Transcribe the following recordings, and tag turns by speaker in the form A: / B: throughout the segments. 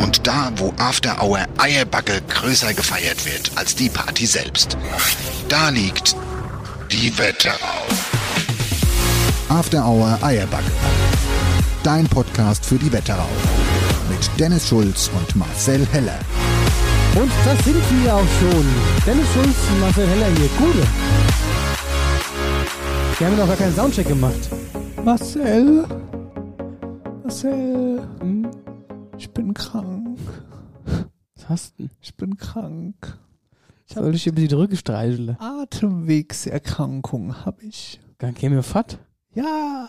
A: Und da, wo After Hour Eierbacke größer gefeiert wird als die Party selbst. Da liegt die Wetterau.
B: After Hour Eierbacke. Dein Podcast für die Wetterau. Mit Dennis Schulz und Marcel Heller.
C: Und das sind wir auch schon. Dennis Schulz und Marcel Heller hier. Gute. Wir haben noch gar keinen Soundcheck gemacht.
D: Marcel. Marcel. Hm? Ich bin krank.
C: Was hast du denn?
D: Ich bin krank.
C: Ich Soll ich über die Rücke streicheln?
D: Atemwegserkrankung habe ich.
C: Dann käme mir fett.
D: Ja.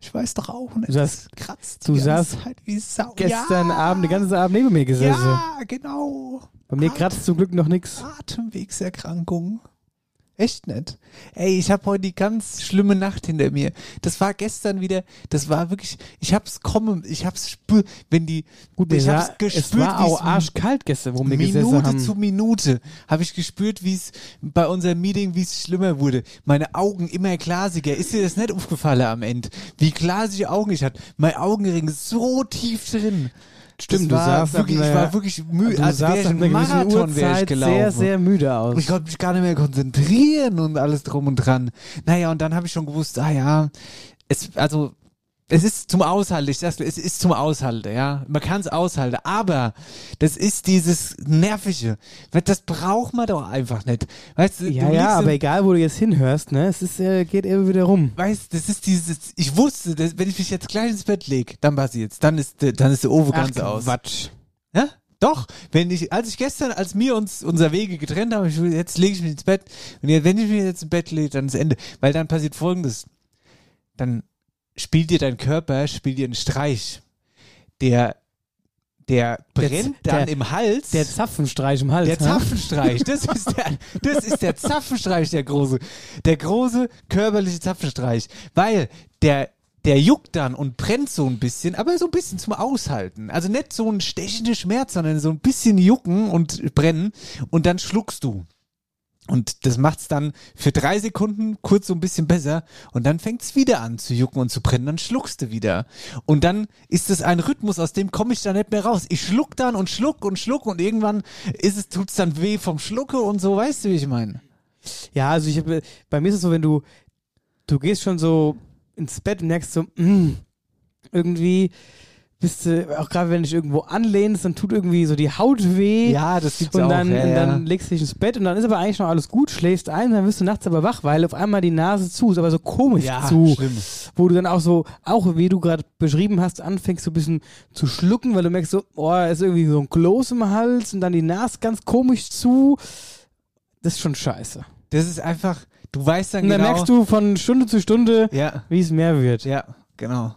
D: Ich weiß doch auch nicht.
C: Du saßt,
D: kratzt
C: du saßt
D: wie Sau.
C: gestern
D: ja.
C: Abend, den ganzen Abend neben mir gesessen.
D: Ja, genau.
C: Bei mir kratzt zum Glück noch nichts.
D: Atemwegserkrankung. Echt nicht. Ey, ich habe heute die ganz schlimme Nacht hinter mir. Das war gestern wieder, das war wirklich, ich hab's kommen, ich hab's spür, wenn die,
C: Gut,
D: ich
C: war,
D: hab's gespürt,
C: es war auch arschkalt gestern, wo wir gesessen
D: Minute
C: haben.
D: zu Minute habe ich gespürt, wie es bei unserem Meeting, wie es schlimmer wurde. Meine Augen immer glasiger. Ist dir das nicht aufgefallen am Ende? Wie glasige Augen ich hatte. Mein Augenring so tief drin.
C: Stimmt,
D: das
C: du
D: war
C: sahst
D: wirklich, ich war wirklich müde,
C: du
D: als wäre
C: sahst gewissen
D: Marathon wäre ich gelaufen.
C: sehr, sehr müde aus.
D: Ich konnte mich gar nicht mehr konzentrieren und alles drum und dran. Naja, und dann habe ich schon gewusst, ah ja, es, also, es ist zum Aushalten, ich sag's, dir, es ist zum Aushalten, ja. Man kann es aushalten, aber das ist dieses Nervige. Das braucht man doch einfach nicht. Weißt du,
C: ja,
D: du
C: ja, aber egal, wo du jetzt hinhörst, ne, es ist, äh, geht immer wieder rum.
D: Weißt, das ist dieses, ich wusste, dass, wenn ich mich jetzt gleich ins Bett leg, dann passiert's, dann ist, der- dann ist der Ofen ganz aus.
C: Quatsch.
D: Ja? Doch, wenn ich, als ich gestern, als wir uns unser Wege getrennt haben, ich, jetzt lege ich mich ins Bett und jetzt, wenn ich mich jetzt ins Bett lege, dann ist Ende. Weil dann passiert folgendes. Dann spielt dir dein Körper, spielt dir einen Streich. Der, der brennt
C: Der-
D: dann
C: der-
D: im Hals.
C: Der Zapfenstreich im Hals.
D: Der
C: ne?
D: Zapfenstreich, das ist der, das ist der Zapfenstreich, der große, der große körperliche Zapfenstreich, weil der, der juckt dann und brennt so ein bisschen, aber so ein bisschen zum Aushalten. Also nicht so ein stechender Schmerz, sondern so ein bisschen jucken und brennen und dann schluckst du. Und das macht's dann für drei Sekunden kurz so ein bisschen besser und dann fängt's wieder an zu jucken und zu brennen, dann schluckst du wieder. Und dann ist es ein Rhythmus, aus dem komme ich da nicht mehr raus. Ich schluck dann und schluck und schluck und irgendwann ist es, tut's dann weh vom Schlucke und so, weißt du, wie ich meine?
C: Ja, also ich hab, bei mir ist es so, wenn du, du gehst schon so ins Bett und merkst so, mm, irgendwie bist du, auch gerade wenn du dich irgendwo anlehnst, dann tut irgendwie so die Haut weh.
D: Ja, das gibt's
C: und
D: auch.
C: dann,
D: ja,
C: und dann legst du dich ins Bett und dann ist aber eigentlich noch alles gut, schläfst ein, dann wirst du nachts aber wach, weil auf einmal die Nase zu ist, aber so komisch
D: ja,
C: zu,
D: schlimm.
C: wo du dann auch so, auch wie du gerade beschrieben hast, anfängst so ein bisschen zu schlucken, weil du merkst so, oh, ist irgendwie so ein Kloß im Hals und dann die Nase ganz komisch zu. Das ist schon scheiße.
D: Das ist einfach, du weißt dann
C: Und dann
D: genau.
C: merkst du von Stunde zu Stunde,
D: ja,
C: wie es mehr wird.
D: ja, genau.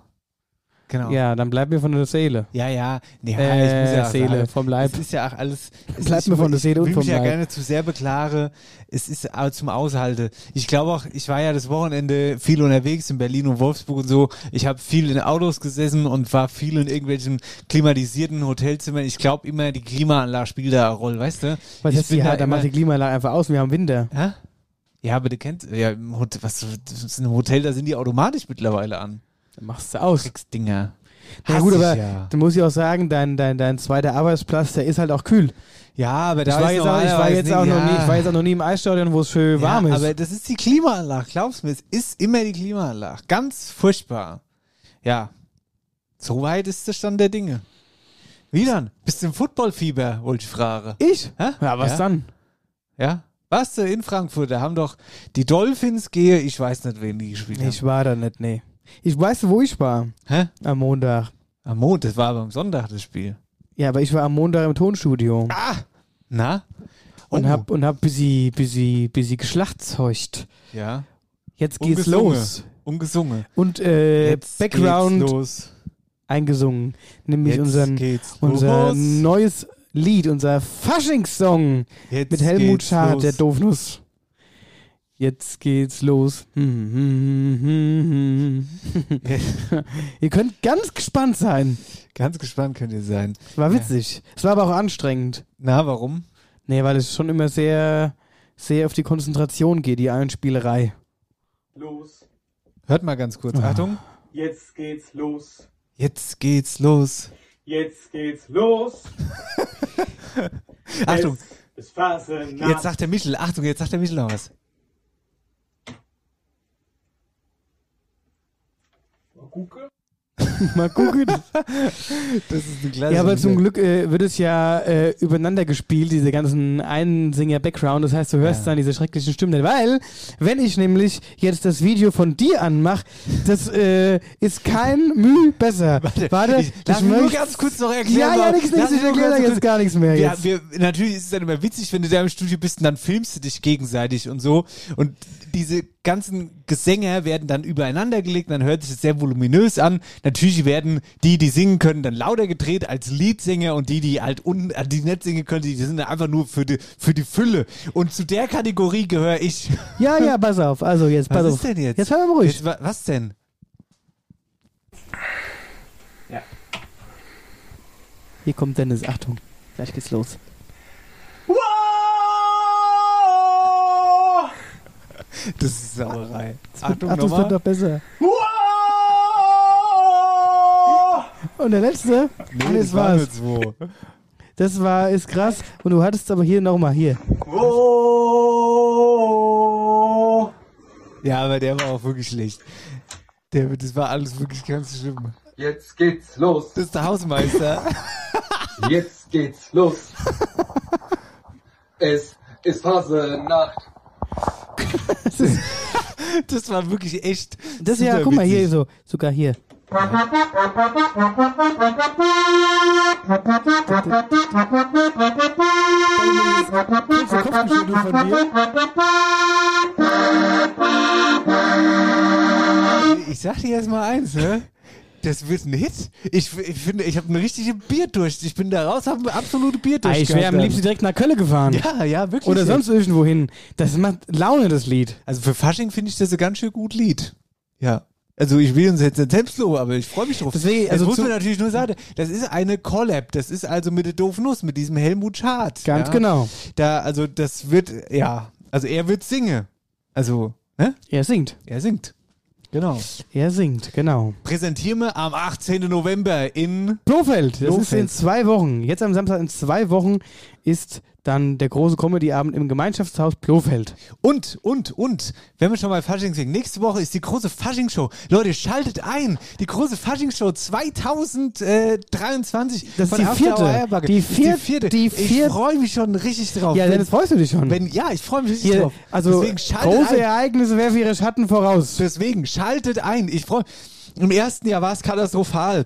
D: Genau.
C: Ja, dann bleib mir von der Seele.
D: Ja, ja. Nee,
C: Äh,
D: ich muss ja auch
C: Seele,
D: sagen,
C: vom Leib.
D: Es ist ja auch alles. es
C: Bleibt
D: ist-
C: mir von der Seele und
D: Ich
C: vom
D: will mich ja
C: Leib.
D: gerne zu sehr beklage. Es ist zum Aushalte. Ich glaube auch, ich war ja das Wochenende viel unterwegs in Berlin und Wolfsburg und so. Ich habe viel in Autos gesessen und war viel in irgendwelchen klimatisierten Hotelzimmern. Ich glaube immer, die Klimaanlage spielt da eine Rolle, weißt du?
C: Was
D: ich
C: heißt, ja, da
D: immer-
C: macht die Klimaanlage einfach aus, wir haben Winter.
D: Hä? Ja, aber du kennst, ja, was, das ist ein Hotel, da sind die automatisch mittlerweile an.
C: Dann machst du aus.
D: Drecksdinger.
C: Na gut, aber
D: ja.
C: dann muss ich auch sagen, dein, dein, dein zweiter Arbeitsplatz, der ist halt auch kühl.
D: Ja, aber
C: Ich
D: da
C: war, jetzt auch, ich war jetzt auch
D: nicht-
C: noch nie,
D: ja.
C: ich war jetzt auch noch nie im Eisstadion, wo es schön warm
D: ja,
C: ist.
D: Aber das ist die Klimaanlage, glaubst du mir, es ist immer die Klimaanlage. Ganz furchtbar. Ja. So weit ist der Stand der Dinge. Wie dann? Bist du im Footballfieber, wollte ich fragen.
C: ich?
D: Hä?
C: Ja, was
D: ja?
C: dann?
D: Ja? Du in Frankfurt? Da haben doch die Dolphins gehe, ich weiß nicht, wen die gespielt haben.
C: Ich war da nicht, nee. Ich weiß, wo ich war.
D: Hä?
C: Am Montag.
D: Am Montag, das war aber am Sonntag das Spiel.
C: Ja, aber ich war am Montag im Tonstudio.
D: Ah! Na?
C: Und
D: Oh.
C: hab, und hab busy, busy, busy geschlachtzeugt.
D: Ja.
C: Jetzt geht's
D: Ungesungen.
C: los.
D: Ungesungen.
C: Und äh,
D: Jetzt
C: Background eingesungen. Nämlich
D: Jetzt
C: unseren, unser neues Lied, unser Faschingssong
D: Jetzt
C: mit Helmut Schad, der Doofnuss. Jetzt geht's los. Ihr könnt ganz gespannt sein.
D: Ganz gespannt könnt ihr sein.
C: Es war witzig. Es war aber auch anstrengend.
D: Na, warum?
C: Nee, weil es schon immer sehr, sehr auf die Konzentration geht, die Einspielerei.
E: Los,
D: Hört mal ganz kurz.
C: Ah.
D: Achtung.
E: jetzt geht's los.
D: Jetzt geht's los.
E: Jetzt geht's los.
D: Achtung.
E: Phasenacht.
D: Jetzt sagt der Michel. Achtung, jetzt sagt der Michel noch was.
E: Gucke.
C: Mal gucken.
D: Das ist eine klasse
C: ja, aber zum. Glück äh, wird es ja äh, übereinander gespielt, diese ganzen Einsinger-Background. Das heißt, du hörst
D: Ja.
C: dann diese schrecklichen Stimmen. Weil, wenn ich nämlich jetzt das Video von dir anmache, das äh, ist kein Mühe besser. Warte,
D: ich, lass mich nur ganz kurz noch erklären.
C: Ja, ja, nichts, nichts, ich erkläre
D: ganz
C: jetzt gar nichts mehr.
D: Ja, wir, natürlich ist es dann immer witzig, wenn du da im Studio bist und dann filmst du dich gegenseitig und so. Und diese ganzen Gesänger werden dann übereinander gelegt, dann hört sich das sehr voluminös an. Natürlich werden die, die singen können, dann lauter gedreht als Leadsänger und die, die halt un, äh, die nicht singen können, die sind einfach nur für die, für die Fülle. Und zu der Kategorie gehöre ich.
C: Ja, ja, pass auf. Also jetzt,
D: Was
C: pass
D: ist
C: auf.
D: denn jetzt?
C: Jetzt hör mal ruhig.
D: Jetzt, wa- was denn?
C: Hier kommt Dennis. Achtung. Gleich geht's los.
D: Das ist Sauerei.
C: Ach,
D: Achtung,
C: das wird doch besser. Und der letzte?
D: Nee,
C: das
D: das war
C: war's. Das war, ist krass. Und du hattest aber hier nochmal, hier.
D: Ja, aber der war auch wirklich schlecht. Der, das war alles wirklich ganz schlimm.
E: Jetzt geht's los.
D: Das ist der Hausmeister.
E: Jetzt geht's los. Es ist Phasenacht.
D: Das war wirklich echt.
C: Das ist ja, guck mal,
D: witzig.
C: hier so, sogar hier.
D: Ich sag dir jetzt mal eins, ne? Das wird ein Hit. Ich, ich finde, ich habe eine richtige Bierdurst. Ich bin da raus, habe eine absolute Bierdurst.
C: Ah, ich wäre am liebsten direkt nach Köln gefahren.
D: Ja, ja, wirklich.
C: Oder sonst irgendwo hin. Das macht Laune, das Lied.
D: Also für Fasching finde ich das ein ganz schön gut Lied. Ja. Also ich will uns jetzt nicht selbst loben, aber ich freue mich drauf.
C: Deswegen,
D: also
C: also
D: muss man natürlich nur sagen, das ist eine Collab. Das ist also mit der Doof Nuss, mit diesem Helmut Schad.
C: Ganz
D: ja.
C: genau.
D: Da, also das wird, ja, also er wird singen. Also, ne?
C: Er singt.
D: Er singt. Genau.
C: Er singt, genau.
D: Präsentieren wir am 18. November in
C: Blofeld, das ist
D: Blofeld.
C: in zwei Wochen. Jetzt am Samstag in zwei Wochen ist dann der große Comedy-Abend im Gemeinschaftshaus Blofeld.
D: Und, und, und, wenn wir schon mal Fasching singen, nächste Woche ist die große Fasching-Show. Leute, schaltet ein. Die große Fasching-Show 2023
C: Das ist die vierte. Die
D: Das ist
C: vier-
D: die vierte.
C: die
D: ich
C: vier-
D: freue mich schon richtig drauf.
C: Ja,
D: wenn,
C: Dennis, freust du dich schon?
D: wenn, ja, ich freue mich richtig
C: Hier,
D: drauf.
C: also
D: Deswegen schaltet
C: große
D: ein.
C: Ereignisse werfen ihre Schatten voraus.
D: Deswegen schaltet ein. Ich freue Im ersten Jahr war es katastrophal.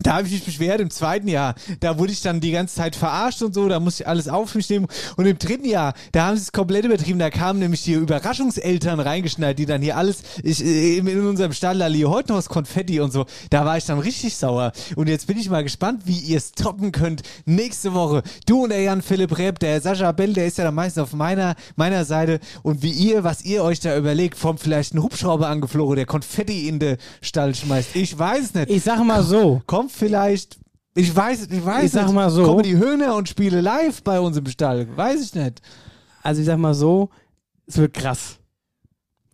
D: Da habe ich mich beschwert, im zweiten Jahr, da wurde ich dann die ganze Zeit verarscht und so, da musste ich alles auf mich nehmen. Und im dritten Jahr, da haben sie es komplett übertrieben, da kamen nämlich die Überraschungseltern reingeschneit, die dann hier alles, ich, äh, in in unserem Stall, da liegt heute noch das Konfetti und so, da war ich dann richtig sauer. Und jetzt bin ich mal gespannt, wie ihr es toppen könnt. Nächste Woche, du und der Jan Philipp Reb, der Sascha Bell, der ist ja dann meistens auf meiner, meiner Seite. Und wie ihr, was ihr euch da überlegt, vom vielleicht ein Hubschrauber angeflogen, der Konfetti in den Stall schmeißt. Ich weiß nicht
C: Ich sag mal so,
D: kommt vielleicht, ich weiß, ich weiß
C: Ich sag
D: nicht,
C: mal so.
D: kommen die Höhner und spiele live bei uns im Stall, weiß ich nicht.
C: also ich sag mal so, es wird krass.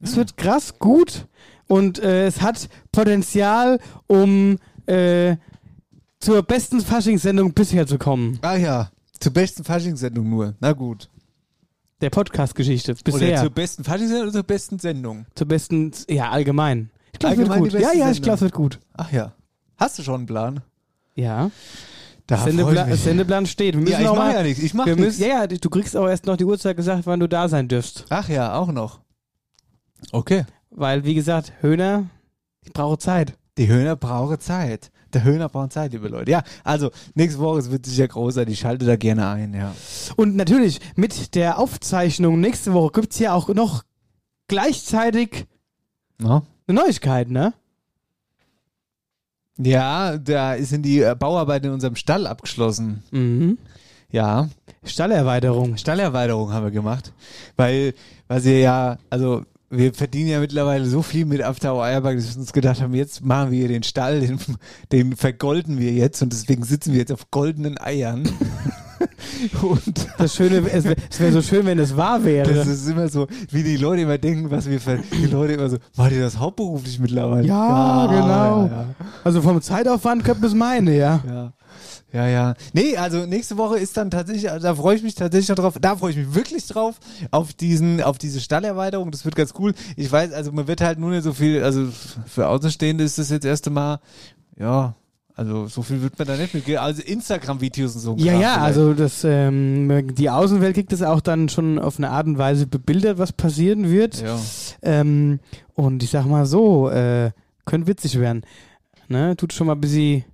C: Es wird krass, gut und äh, es hat Potenzial, um äh, zur besten Faschingssendung bisher zu kommen.
D: Ah ja, zur besten Faschingssendung nur, na gut.
C: Der Podcast-Geschichte
D: Oder
C: bisher.
D: zur besten Faschingssendung oder zur besten Sendung?
C: zur besten, ja, allgemein. Ich glaube, es wird gut. Ja, ja, ich glaube, es wird gut.
D: Ach ja, hast du schon einen Plan?
C: Ja.
D: Da
C: Sendeplan. Sendeplan steht. Wir müssen
D: Ja, ich
C: noch
D: mach
C: mal,
D: ja nichts. Ich mach
C: wir
D: nichts.
C: ja, ja, du kriegst auch erst noch die Uhrzeit gesagt, wann du da sein dürfst.
D: Ach ja, auch noch. Okay.
C: Weil, wie gesagt, Höhner, ich brauche Zeit.
D: Die Höhner brauchen Zeit. Der Höhner braucht Zeit, liebe Leute. Ja, also nächste Woche es wird sicher großartig. Ich schalte da gerne ein, ja.
C: Und natürlich, mit der Aufzeichnung nächste Woche gibt es ja auch noch gleichzeitig
D: No?
C: eine Neuigkeit, ne?
D: Ja, da sind die äh, Bauarbeiten in unserem Stall abgeschlossen.
C: Mhm.
D: Ja,
C: Stallerweiterung.
D: Stallerweiterung haben wir gemacht. Weil, weil sie ja, also wir verdienen ja mittlerweile so viel mit After Eierberg, dass wir uns gedacht haben, jetzt machen wir den Stall, den, den vergolden wir jetzt und deswegen sitzen wir jetzt auf goldenen Eiern. und
C: Das Schöne, es wäre wär so schön, wenn es wahr wäre.
D: das ist immer so, wie die Leute immer denken, was wir ver die Leute immer so, macht ihr das hauptberuflich mittlerweile?
C: Ja, genau.
D: Ja,
C: also vom Zeitaufwand könnte es meine, ja.
D: ja. Ja, ja. Nee, also nächste Woche ist dann tatsächlich, also da freue ich mich tatsächlich drauf, da freue ich mich wirklich drauf, auf diesen, auf diese Stallerweiterung, das wird ganz cool. Ich weiß, also man wird halt nur nicht so viel, also für Außenstehende ist das jetzt das erste Mal, ja, also so viel wird man da nicht mitgehen. Also Instagram-Videos und so.
C: Ja,
D: Kram
C: ja,
D: vielleicht.
C: also das, ähm, die Außenwelt kriegt das auch dann schon auf eine Art und Weise bebildert, was passieren wird.
D: Ja.
C: Ähm, und ich sag mal so, äh, könnte witzig werden. Ne? Tut schon mal ein bisschen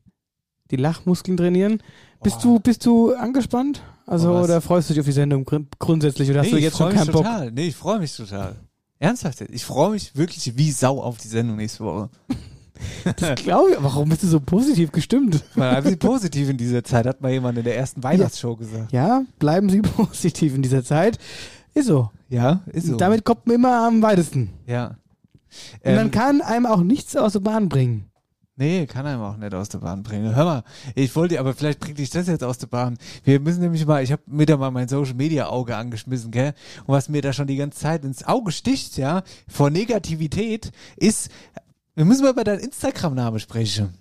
C: die Lachmuskeln trainieren. Bist du, bist du angespannt? Also,
D: Oh,
C: oder freust du dich auf die Sendung grund- grundsätzlich oder hast
D: nee,
C: du
D: ich
C: jetzt schon
D: mich
C: keinen Bock?
D: total. Nee, ich freue mich total. Ernsthaft. Ich freue mich wirklich wie Sau auf die Sendung nächste Woche.
C: Das glaube ich. Warum bist du so positiv gestimmt?
D: Ein bisschen positiv in dieser Zeit, hat mal jemand in der ersten Weihnachtsshow gesagt.
C: Ja, bleiben Sie positiv in dieser Zeit. Ist so.
D: Ja, ist so.
C: Damit kommt man immer am weitesten.
D: ja.
C: Und man
D: Ähm,
C: kann einem auch nichts aus der Bahn bringen.
D: Nee, kann einem auch nicht aus der Bahn bringen. Hör mal, ich wollte, aber vielleicht bringt dich das jetzt aus der Bahn. Wir müssen nämlich mal, ich habe mir da mal mein Social Media Auge angeschmissen, gell? Und was mir da schon die ganze Zeit ins Auge sticht, ja, vor Negativität, ist, wir müssen mal über deinen Instagram-Namen sprechen.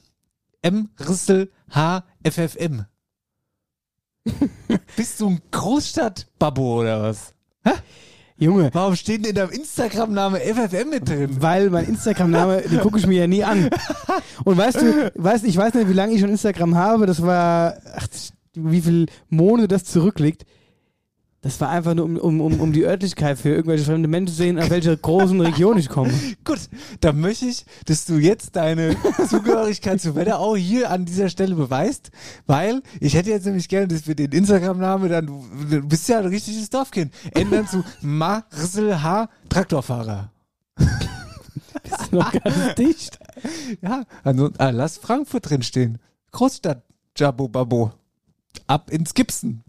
D: M Rissel H FFM. Bist du ein Großstadt-Babbo oder was?
C: Junge,
D: Warum steht denn in deinem Instagram-Name FFM mit drin?
C: weil mein Instagram-Name, den gucke ich mir ja nie an. Und weißt du, weißt, ich weiß nicht, wie lange ich schon Instagram habe. Das war, ach, wie viel Monate das zurückliegt. Das war einfach nur, um, um, um, um die Örtlichkeit für irgendwelche fremde Menschen zu sehen, aus welcher großen Region ich komme.
D: Gut, dann möchte ich, dass du jetzt deine Zugehörigkeit zu Wetterau hier an dieser Stelle beweist, weil ich hätte jetzt nämlich gerne, dass wir den Instagram-Namen dann, du du bist ja ein richtiges Dorfkind, ändern zu Marcel H. Traktorfahrer.
C: Das ist noch ganz dicht.
D: Ja, also ah, lass Frankfurt drinstehen. Großstadt, Jabo Babo. Ab ins Gipsen.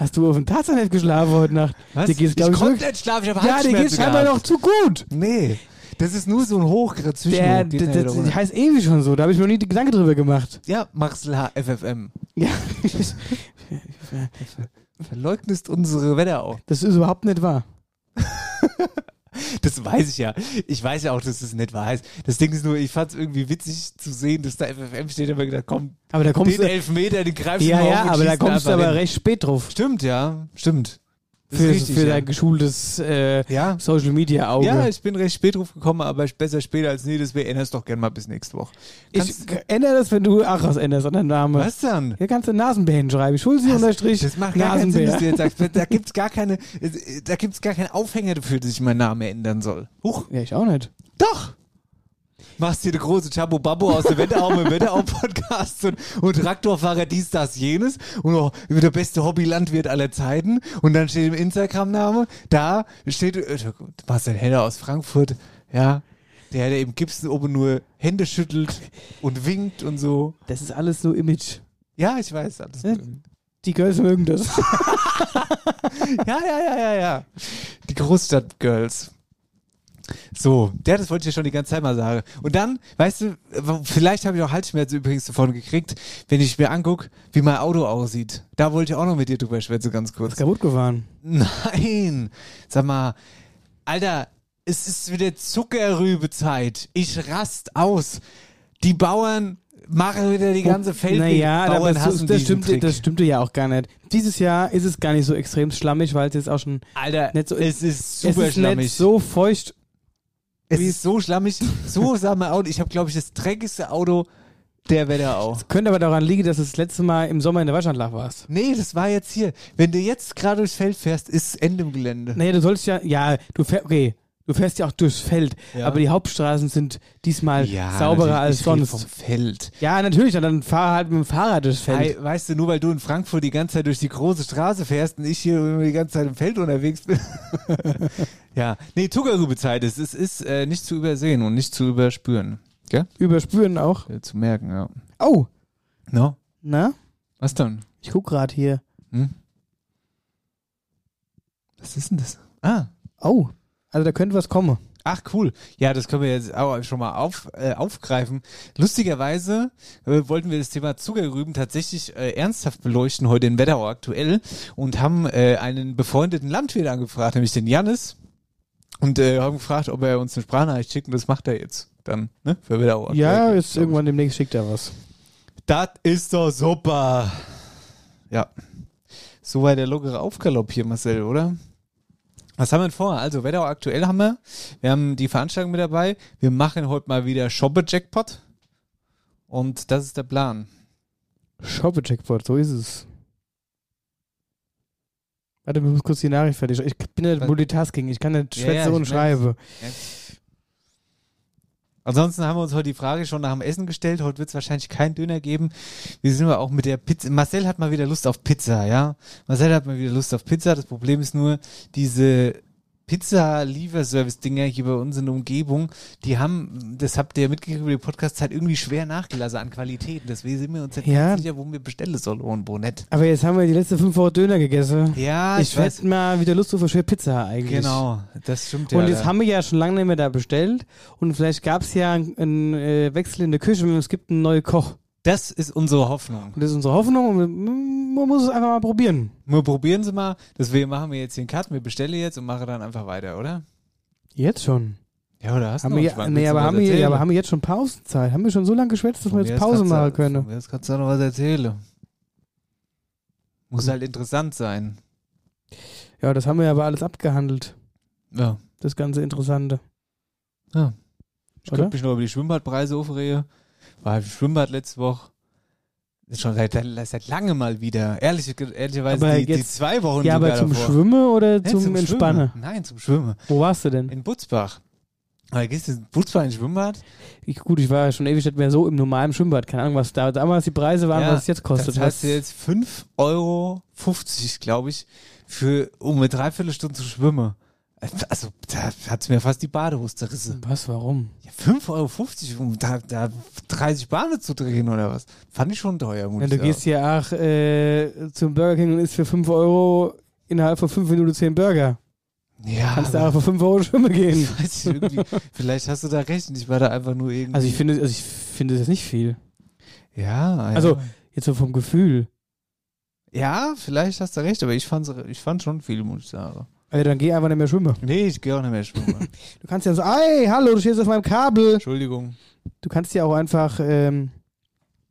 C: Hast du auf dem Tarzanheft geschlafen heute Nacht?
D: Was?
C: Dir geht's,
D: ich
C: ich,
D: konnte nicht schlafen, ich habe
C: Ja, dir geht's scheinbar noch zu gut.
D: Nee, das ist nur so ein Hochgriff zwischen.
C: Der, der, der, der heißt ewig schon so. Da habe ich mir noch nie die Gedanken drüber gemacht.
D: Ja, Marcel H. FFM.
C: Ja,
D: Verleugnest unsere Wetterau.
C: das ist überhaupt nicht wahr.
D: Das weiß ich ja. Ich weiß ja auch, dass das nicht wahr ist. Das Ding ist nur, ich fand es irgendwie witzig zu sehen, dass da FFM steht, aber gedacht, komm,
C: Aber da kommst
D: den
C: du.
D: Elfmeter, den greifst du
C: Ja,
D: mal
C: ja,
D: und
C: aber da kommst du aber
D: hin.
C: recht spät drauf.
D: Stimmt, ja, stimmt.
C: Für,
D: richtig,
C: für
D: ja.
C: dein geschultes äh,
D: ja.
C: Social Media Auge.
D: Ja, ich bin recht spät drauf gekommen, aber besser später als nie, deswegen änderst doch gerne mal bis nächste Woche.
C: ich
D: Kannst-
C: ändere das, wenn du Achras änderst an deinen Namen.
D: was dann?
C: Hier kannst du Nasenbären schreiben. Schulzi unterstrich
D: Das macht gar keinen Sinn, dass du jetzt sagst, da gibt's gar keine, da gibt's gar keinen Aufhänger dafür, dass ich meinen Namen ändern soll. Huch.
C: Ja, ich auch nicht.
D: Doch! Machst hier eine große Chabo Babbo aus der Wetterau mit Wetterau-Podcast und, und Traktorfahrer dies, das, jenes und auch der beste Hobbylandwirt aller Zeiten und dann steht im Instagram-Name, da steht äh, Marcel Heller aus Frankfurt, ja, der, der im Gipsen oben nur Hände schüttelt und winkt und so.
C: Das ist alles nur Image.
D: Ja, ich weiß alles.
C: Ja. Die Girls mögen das.
D: Ja, ja, ja, ja, ja. Die Großstadt-Girls. So, der, das wollte ich ja schon die ganze Zeit mal sagen. Und dann, weißt du, vielleicht habe ich auch Halsschmerzen übrigens davon gekriegt, wenn ich mir angucke, wie mein Auto aussieht. Da wollte ich auch noch mit dir drüber schwätzen, ganz kurz.
C: Ist kaputt gefahren.
D: Nein, sag mal, Alter, es ist wieder Zuckerrübezeit. Ich rast aus. Die Bauern machen wieder die ganze Feldweg.
C: Naja,
D: Bauern
C: das,
D: hassen
C: das,
D: diesen
C: stimmt,
D: Trick.
C: das stimmte ja auch gar nicht. Dieses Jahr ist es gar nicht so extrem schlammig, weil es jetzt auch schon
D: Alter,
C: nicht so
D: es ist super
C: es ist
D: schlammig.
C: nicht so feucht.
D: Es ist so schlammig, so sah mein Auto. Ich habe, glaube ich, das dreckigste Auto Der Wetterau.
C: Könnte aber daran liegen, dass du das letzte Mal im Sommer in der Waschanlage warst.
D: Nee, das war jetzt hier. Wenn du jetzt gerade durchs Feld fährst, ist Ende im Gelände.
C: Nee, du sollst ja, ja, du fährst, okay, du fährst ja auch durchs Feld,
D: Ja.
C: aber die Hauptstraßen sind diesmal sauberer
D: natürlich,
C: als sonst.
D: vom Feld.
C: Ja, natürlich, dann fahr halt mit dem Fahrrad durchs Feld.
D: Hey, weißt du, nur weil du in Frankfurt die ganze Zeit durch die große Straße fährst und ich hier die ganze Zeit im Feld unterwegs bin. ja, nee, Zuckerrübezeit ist, es ist äh, nicht zu übersehen und nicht zu überspüren. Gell?
C: Überspüren auch.
D: Äh, zu merken, ja.
C: Oh,
D: No?
C: na?
D: Was dann?
C: Ich guck gerade hier.
D: Was ist denn das? Ah.
C: Oh, also da könnte was kommen.
D: Ach cool. Ja, das können wir jetzt auch schon mal auf, äh, aufgreifen. Lustigerweise äh, wollten wir das Thema Zuckerrüben tatsächlich äh, ernsthaft beleuchten heute in Wetterau aktuell und haben äh, einen befreundeten Landwirt angefragt, nämlich den Jannis. Und äh, haben gefragt, ob er uns eine Sprachnachricht schickt und das macht er jetzt dann, ne? Für Wetterau. aktuell,
C: Ja, ist irgendwann demnächst schickt er was.
D: Das ist doch super. Ja. Soweit der lockere Aufgalopp hier, Marcel, oder? Was haben wir denn vor? Also, Wetterau aktuell haben wir. Wir haben die Veranstaltung mit dabei. Wir machen heute mal wieder Shoppe-Jackpot. Und das ist der Plan.
C: Shoppe Jackpot, so ist es. Warte, ich muss kurz die Nachricht fertig. Ich bin ja
D: Was?
C: Multitasking, ich kann nicht
D: Ja,
C: schwätze
D: ja, ich
C: und schreibe.
D: Ansonsten haben wir uns heute die Frage schon nach dem Essen gestellt. Heute wird es wahrscheinlich keinen Döner geben. Wir sind aber auch mit der Pizza. Marcel hat mal wieder Lust auf Pizza, ja. Marcel hat mal wieder Lust auf Pizza. Das Problem ist nur, diese Pizza-Lieferservice-Dinger hier bei uns in der Umgebung, die haben, das habt ihr mitgekriegt über die Podcast-Zeit, irgendwie schwer nachgelassen an Qualität. Deswegen sind wir uns jetzt
C: Ja.
D: nicht sicher, wo wir bestellen sollen und wo nicht.
C: Aber jetzt haben wir die letzten fünf Wochen Döner gegessen.
D: Ja,
C: ich hätte mal wieder Lust auf eine schöne Pizza eigentlich.
D: Genau, das stimmt
C: Und
D: ja.
C: jetzt haben wir ja schon lange nicht mehr da bestellt. Und vielleicht gab es ja einen, einen äh, Wechsel in der Küche und es gibt einen neuen Koch.
D: Das ist unsere Hoffnung.
C: Das ist unsere Hoffnung und wir- man muss es einfach mal probieren.
D: Wir probieren sie mal. Deswegen machen wir jetzt den Cut. Wir bestellen jetzt und machen dann einfach weiter, oder?
C: Jetzt schon.
D: Ja, oder hast
C: Haben
D: du
C: wir,
D: noch
C: ja,
D: was?
C: nee, aber haben, wir, ja, aber haben wir jetzt schon Pausenzeit? Haben wir schon so lange geschwätzt, dass wir jetzt Pause machen können?
D: Aus kannst du noch was erzählen. Muss halt interessant sein.
C: Ja, das haben wir aber alles abgehandelt.
D: Ja.
C: Das ganze Interessante.
D: ja. Ich könnte mich noch über die Schwimmbadpreise aufregen. War im Schwimmbad letzte Woche. Schon seit, seit lange mal wieder. Ehrlich, ehrlicherweise
C: Aber
D: die, die
C: jetzt-
D: zwei Wochen
C: Ja, aber zum
D: davor.
C: Schwimmen oder
D: Nee,
C: zum, Entspannen?
D: Schwimmen. Nein, zum Schwimmen.
C: Wo warst du denn?
D: In Butzbach. Aber gehst du in Butzbach ins Schwimmbad?
C: Ich, gut, ich war ja schon ewig nicht mehr so im normalen Schwimmbad. Keine Ahnung, was da damals die Preise waren,
D: Ja,
C: was es jetzt kostet.
D: Das heißt jetzt 5,50 Euro, glaube ich, für, um eine Dreiviertelstunde zu schwimmen. Also, da hat's mir fast die Badehose zerrissen.
C: was, warum?
D: Ja, 5,50 Euro, um da, da 30 Bahnen zu drehen oder was? Fand ich schon teuer, muss
C: Wenn du
D: ich
C: gehst hier auch äh, zum Burger King und isst für 5 Euro innerhalb von 5 Minuten 10 Burger.
D: Ja,
C: Kannst du
D: aber-
C: auch für 5 Euro schwimmen gehen.
D: weiß ich irgendwie, vielleicht hast du da recht und ich war da einfach nur irgendwie.
C: Also ich finde, also ich finde das nicht viel.
D: ja, ja.
C: Also jetzt so vom Gefühl.
D: ja, vielleicht hast du recht, aber ich fand's, ich fand schon viel, muss ich sagen.
C: Also dann geh einfach nicht mehr schwimmen.
D: Nee, ich gehe auch nicht mehr schwimmen.
C: Du kannst ja so, ey, hallo, du stehst auf meinem Kabel.
D: Entschuldigung.
C: Du kannst ja auch einfach ähm,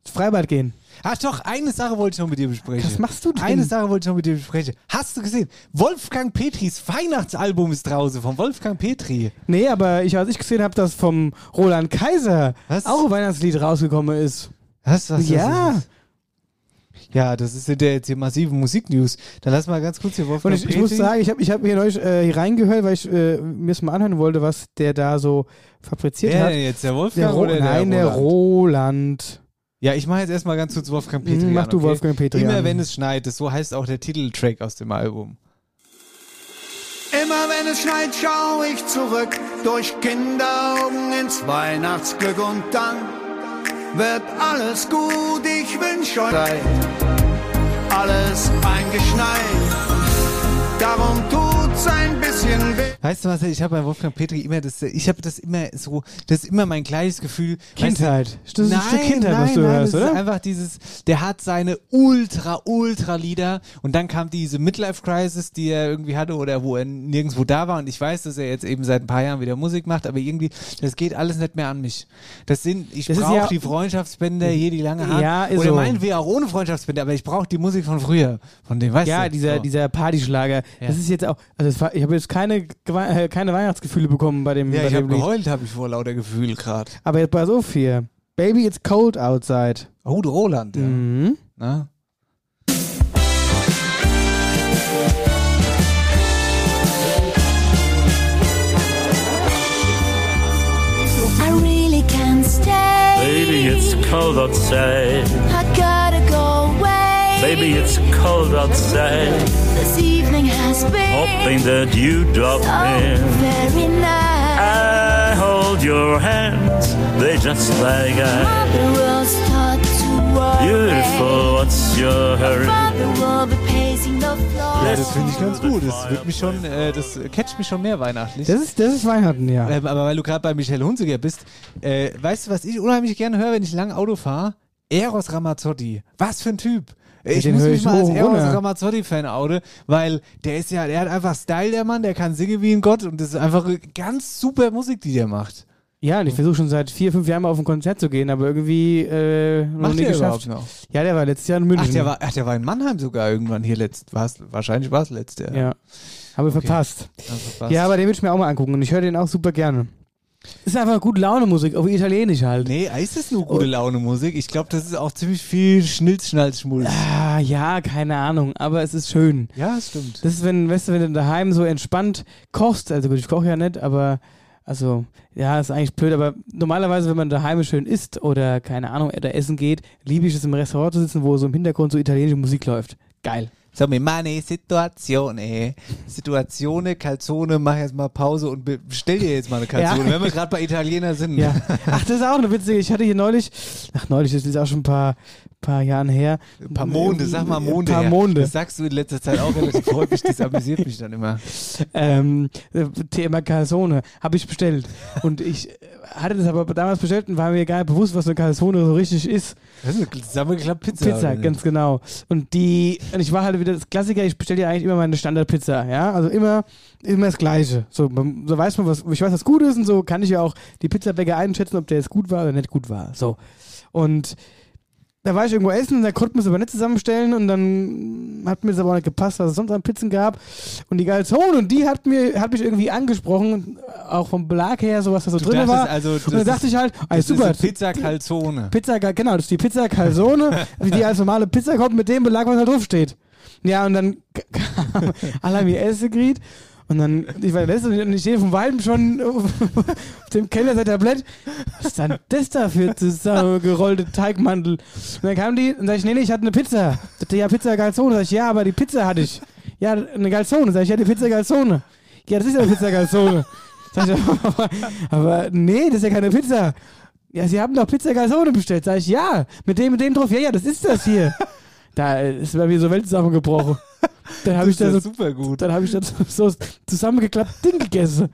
C: ins Freibad gehen.
D: Ach doch, eine Sache wollte ich noch mit dir besprechen.
C: Was machst du denn?
D: Eine Sache wollte ich noch mit dir besprechen. Hast du gesehen? Wolfgang Petris Weihnachtsalbum ist draußen von Wolfgang Petri.
C: Nee, aber ich, als ich gesehen habe, dass vom Roland Kaiser
D: Was?
C: auch ein Weihnachtslied rausgekommen ist.
D: Was? was
C: Ja.
D: Was, was? Ja, das ist ja der jetzt hier massive Musiknews. Dann lass mal ganz kurz hier
C: Und
D: Wolfgang
C: ich, ich muss sagen, ich habe ich hab mir neulich äh, hier reingehört, weil ich äh, mir es mal anhören wollte, was der da so fabriziert
D: Wer
C: hat.
D: denn jetzt? Der Wolfgang
C: Der Ro
D: oder
C: Nein,
D: der
C: der
D: Roland?
C: Roland.
D: Ja, ich mache jetzt erstmal ganz kurz Wolfgang Petri
C: Hm, Mach du
D: okay?
C: Wolfgang Petri
D: Immer wenn es schneit, das so heißt auch der Titeltrack aus dem Album.
F: Immer wenn es schneit, schau ich zurück durch Kinderaugen ins Weihnachtsglück und dann wird alles gut. Ich wünsch euch alles eingeschneit. Darum tut's ein bisschen weh.
D: Weißt du was, ich habe bei Wolfgang Petri immer das, ich habe das immer so, das ist immer mein gleiches Gefühl.
C: Kindheit. Das ist ein
D: nein,
C: Stück Kindheit,
D: nein,
C: was du
D: nein,
C: hörst,
D: das
C: oder?
D: ist einfach dieses, der hat seine ultra, ultra Lieder und dann kam diese Midlife-Crisis, die er irgendwie hatte oder wo er nirgendwo da war und ich weiß, dass er jetzt eben seit ein paar Jahren wieder Musik macht, aber irgendwie, das geht alles nicht mehr an mich. Das sind, ich brauche
C: ja-
D: die Freundschaftsbänder hier, die lange haben.
C: Ja,
D: oder
C: so.
D: meinen wir auch ohne Freundschaftsbänder, aber ich brauche die Musik von früher, von dem, weißt
C: Ja,
D: du?
C: dieser,
D: So.
C: dieser Partyschlager.
D: Ja.
C: Das ist jetzt auch, also es war, ich habe jetzt keine, äh, keine Weihnachtsgefühle bekommen bei dem,
D: Ja,
C: bei
D: ich habe geheult, habe ich vor lauter Gefühl gerade.
C: Aber jetzt pass auf hier. Baby, it's cold outside.
D: Oh, der Roland, ja.
C: Mhm.
D: Na?
G: I really can't stay.
H: Baby, it's cold outside. Baby, it's cold outside.
G: This evening has been
H: Hoping that you drop
G: so
H: in.
G: very nice.
H: I hold your hands, they just like ice.
G: Mother will start to worry.
H: Beautiful, what's your hurry?
D: Ja, das finde ich ganz gut. Das wird mich schon, äh, das catcht mich schon mehr weihnachtlich.
C: Das ist, das ist Weihnachten, ja.
D: Ähm, aber weil du gerade bei Michelle Hunziker bist, äh, weißt du, was ich unheimlich gerne höre, wenn ich lang Auto fahre? Eros Ramazzotti. Was für ein Typ. Ich
C: den
D: muss mich
C: ich
D: mal als Eros. Ramazzotti-Fan outen, weil der ist ja, der hat einfach Style, der Mann, der kann singen wie ein Gott und das ist einfach ganz super Musik, die der macht.
C: Ja, und ich versuche schon seit vier, fünf Jahren mal auf ein Konzert zu gehen, aber irgendwie äh, noch nie geschafft.
D: noch?
C: Ja, der war letztes Jahr in München.
D: Ach, der war, ach, der war in Mannheim sogar irgendwann hier letzt. War's, wahrscheinlich war es letztes Jahr.
C: Ja. Habe verpasst.
D: Ja, verpasst.
C: Ja, aber den würde ich mir auch mal angucken und ich höre den auch super gerne. Ist einfach gute Laune Musik, auf Italienisch halt.
D: Nee, ist es nur gute Laune Musik? Ich glaube, das ist auch ziemlich viel Schnilz, Schnalz, Schmulz.
C: Ah, ja, keine Ahnung, aber es ist schön.
D: Ja, das stimmt.
C: Das ist, wenn, weißt du, wenn du daheim so entspannt kochst, also gut, ich koche ja nicht, aber also, ja, ist eigentlich blöd, aber normalerweise, wenn man daheim schön isst oder, keine Ahnung, oder essen geht, liebe ich es im Restaurant zu sitzen, wo so im Hintergrund so italienische Musik läuft. Geil.
D: So, mi mani Situazione. Situazione, Calzone, mach jetzt mal Pause und be- bestell dir jetzt mal eine Calzone,
C: Ja.
D: wenn wir gerade bei Italiener sind.
C: Ja. Ach, das ist auch eine witzige. Ich hatte hier neulich, ach neulich, das ist auch schon ein paar, paar Jahren her.
D: Ein paar Monde, sag mal Monde.
C: Ein paar. Monde.
D: Das sagst du in letzter Zeit auch relativ häufig, das amüsiert mich dann immer.
C: ähm, äh, Thema Calzone habe ich bestellt. Und ich hatte das aber damals bestellt und war mir gar nicht bewusst, was eine Calzone so richtig ist.
D: Das ist eine zusammengeklappt Pizza.
C: Pizza, ganz genau. Und die, und ich war halt wieder das Klassiker, ich bestelle ja eigentlich immer meine Standardpizza, ja. Also immer, immer das Gleiche. So, man- so weiß man, was, ich weiß, was gut ist und so kann ich ja auch die Pizzabäcker einschätzen, ob der jetzt gut war oder nicht gut war. So. Und da war ich irgendwo essen und da konnten wir es aber nicht zusammenstellen und dann hat mir das aber auch nicht gepasst, was es sonst an Pizzen gab. Und die Calzone, und die hat mir, hat mich irgendwie angesprochen, auch vom Belag her, so was da so
D: Du
C: drin war.
D: also,
C: und dann dachte
D: ist-
C: ich halt,
D: Das
C: super,
D: Pizza Calzone.
C: Pizza, genau, das ist die Pizza Calzone, wie die als normale Pizza kommt, mit dem Belag, was da drauf steht. Ja, und dann kam Alami Essigried und dann, ich war das und ich stehe vom Weiden schon auf dem Keller seit Tablett. Was ist denn das da für zusammengerollte Teigmantel? Und dann kam die und sag ich, nee, nee, ich hatte eine Pizza. Sagte, ja, Pizza Calzone. Sag ich, ja, aber die Pizza hatte ich. Ja, eine Calzone. Sag ich, ja, die Pizza Calzone. Ja, das ist ja eine Pizza Calzone. Sag ich, aber, aber nee, das ist ja keine Pizza. Ja, Sie haben doch Pizza Calzone bestellt. Sag ich, ja, mit dem, mit dem drauf. Ja, ja, das ist das hier. Da ist bei mir so Welt zusammengebrochen. Dann habe ich
D: Das
C: so,
D: super gut.
C: dann habe ich da so zusammengeklappt Ding gegessen.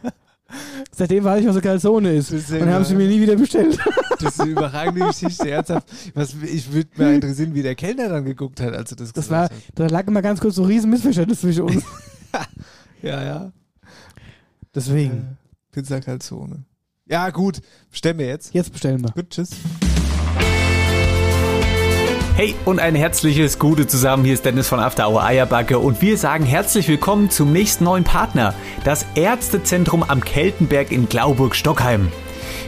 C: Seitdem weiß ich, was eine Calzone ist.
D: Das ist
C: Und dann haben sie mir nie wieder bestellt.
D: Das ist eine überragende Geschichte, ernsthaft. Was, ich würde mir interessieren, wie der Kellner dann geguckt hat, als du das
C: Das war,
D: hast.
C: da lag immer ganz kurz so ein riesen Missverständnis zwischen uns.
D: Ja, ja.
C: Deswegen.
D: Pizza Calzone. Ja, gut. Bestellen wir jetzt.
C: Jetzt bestellen wir.
D: Gut, tschüss.
I: Hey und ein herzliches Gute zusammen. Hier ist Dennis von After Hour Eierbacke und wir sagen herzlich willkommen zum nächsten neuen Partner, das Ärztezentrum am Keltenberg in Glauburg-Stockheim.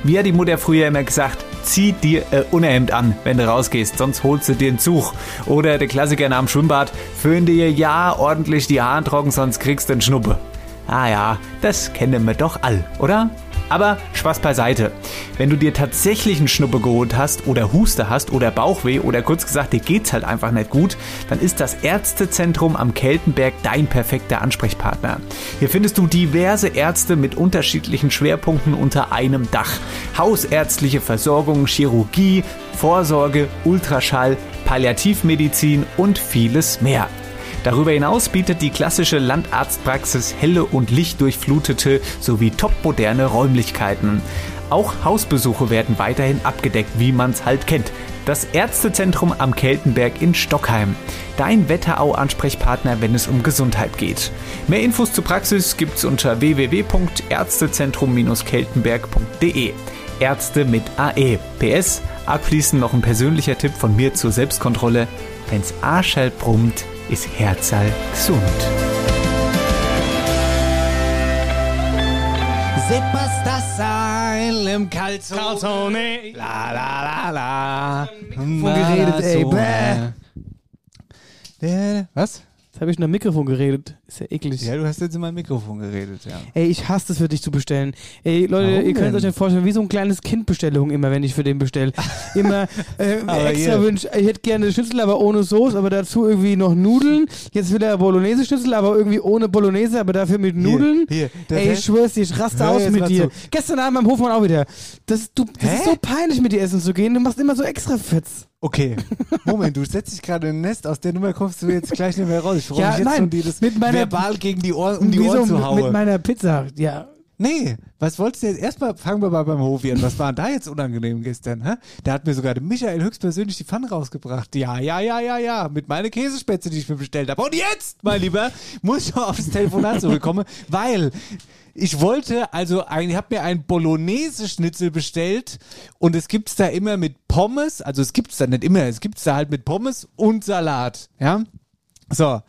I: Wie hat die Mutter früher immer gesagt, zieh dir äh, Unterhemd an, wenn du rausgehst, sonst holst du dir einen Zug. Oder der Klassiker nach dem Schwimmbad, föhn dir ja ordentlich die Haare trocken, sonst kriegst du einen Schnuppe. Ah ja, das kennen wir doch all, oder? Aber Spaß beiseite. Wenn du dir tatsächlich einen Schnuppe geholt hast oder Huste hast oder Bauchweh oder kurz gesagt, dir geht's halt einfach nicht gut, dann ist das Ärztezentrum am Keltenberg dein perfekter Ansprechpartner. Hier findest du diverse Ärzte mit unterschiedlichen Schwerpunkten unter einem Dach. Hausärztliche Versorgung, Chirurgie, Vorsorge, Ultraschall, Palliativmedizin und vieles mehr. Darüber hinaus bietet die klassische Landarztpraxis helle und lichtdurchflutete sowie topmoderne Räumlichkeiten. Auch Hausbesuche werden weiterhin abgedeckt, wie man's halt kennt. Das Ärztezentrum am Keltenberg in Stockheim. Dein Wetterau-Ansprechpartner, wenn es um Gesundheit geht. Mehr Infos zur Praxis gibt's unter www.ärztezentrum-keltenberg.de. Ärzte mit AE. PS, abschließend noch ein persönlicher Tipp von mir zur Selbstkontrolle. Wenn's Arschall brummt, ist Herzall gesund.
D: Mit Masterstyle im Calzone.
C: Calzone.
D: La la la la.
C: Mikrofon geredet, ey.
D: Bäh. Was?
C: Jetzt habe ich nach Mikrofon geredet. Ist ja eklig.
D: Ja, du hast jetzt in mein Mikrofon geredet, ja.
C: Ey, ich hasse es für dich zu bestellen. Ey, Leute,
D: Warum
C: ihr könnt
D: denn?
C: euch nicht vorstellen, wie so ein kleines Kind Bestellung immer, wenn ich für den bestelle. Immer äh, extra
D: hier-
C: wünsch, ich hätte gerne Schnitzel, aber ohne Soße, aber dazu irgendwie noch Nudeln. Jetzt will er Bolognese-Schnitzel, aber irgendwie ohne Bolognese, aber dafür mit Nudeln.
D: hier, der
C: Ey, ich schwör's dir, ich raste aus mit dir.
D: zu.
C: Gestern Abend beim Hofmann auch wieder. Das, du, das
D: Hä?
C: ist so peinlich, mit dir essen zu gehen. Du machst immer so extra Fetz.
D: Okay, Moment, du setzt dich gerade in ein Nest, aus der Nummer kommst du jetzt gleich nicht mehr raus. Ich freue
C: Ja,
D: mich jetzt
C: nein,
D: schon, dir das
C: mit meiner-
D: verbal gegen die Ohren, um die Ohren
C: so
D: zu
C: mit,
D: hauen.
C: mit meiner Pizza. Ja,
D: Nee, was wolltest du jetzt? Erstmal fangen wir mal beim Hofi an. Was war denn da jetzt unangenehm gestern? Hä? Da hat mir sogar der Michael höchstpersönlich die Pfanne rausgebracht. Ja, ja, ja, ja, ja. Mit meiner Käsespätzle, die ich mir bestellt habe. Und jetzt, mein Lieber, muss ich mal aufs Telefonat zurückkommen, weil ich wollte, also ein, ich habe mir ein Bolognese-Schnitzel bestellt und es gibt's da immer mit Pommes, also es gibt's da nicht immer, es gibt's da halt mit Pommes und Salat, ja? So.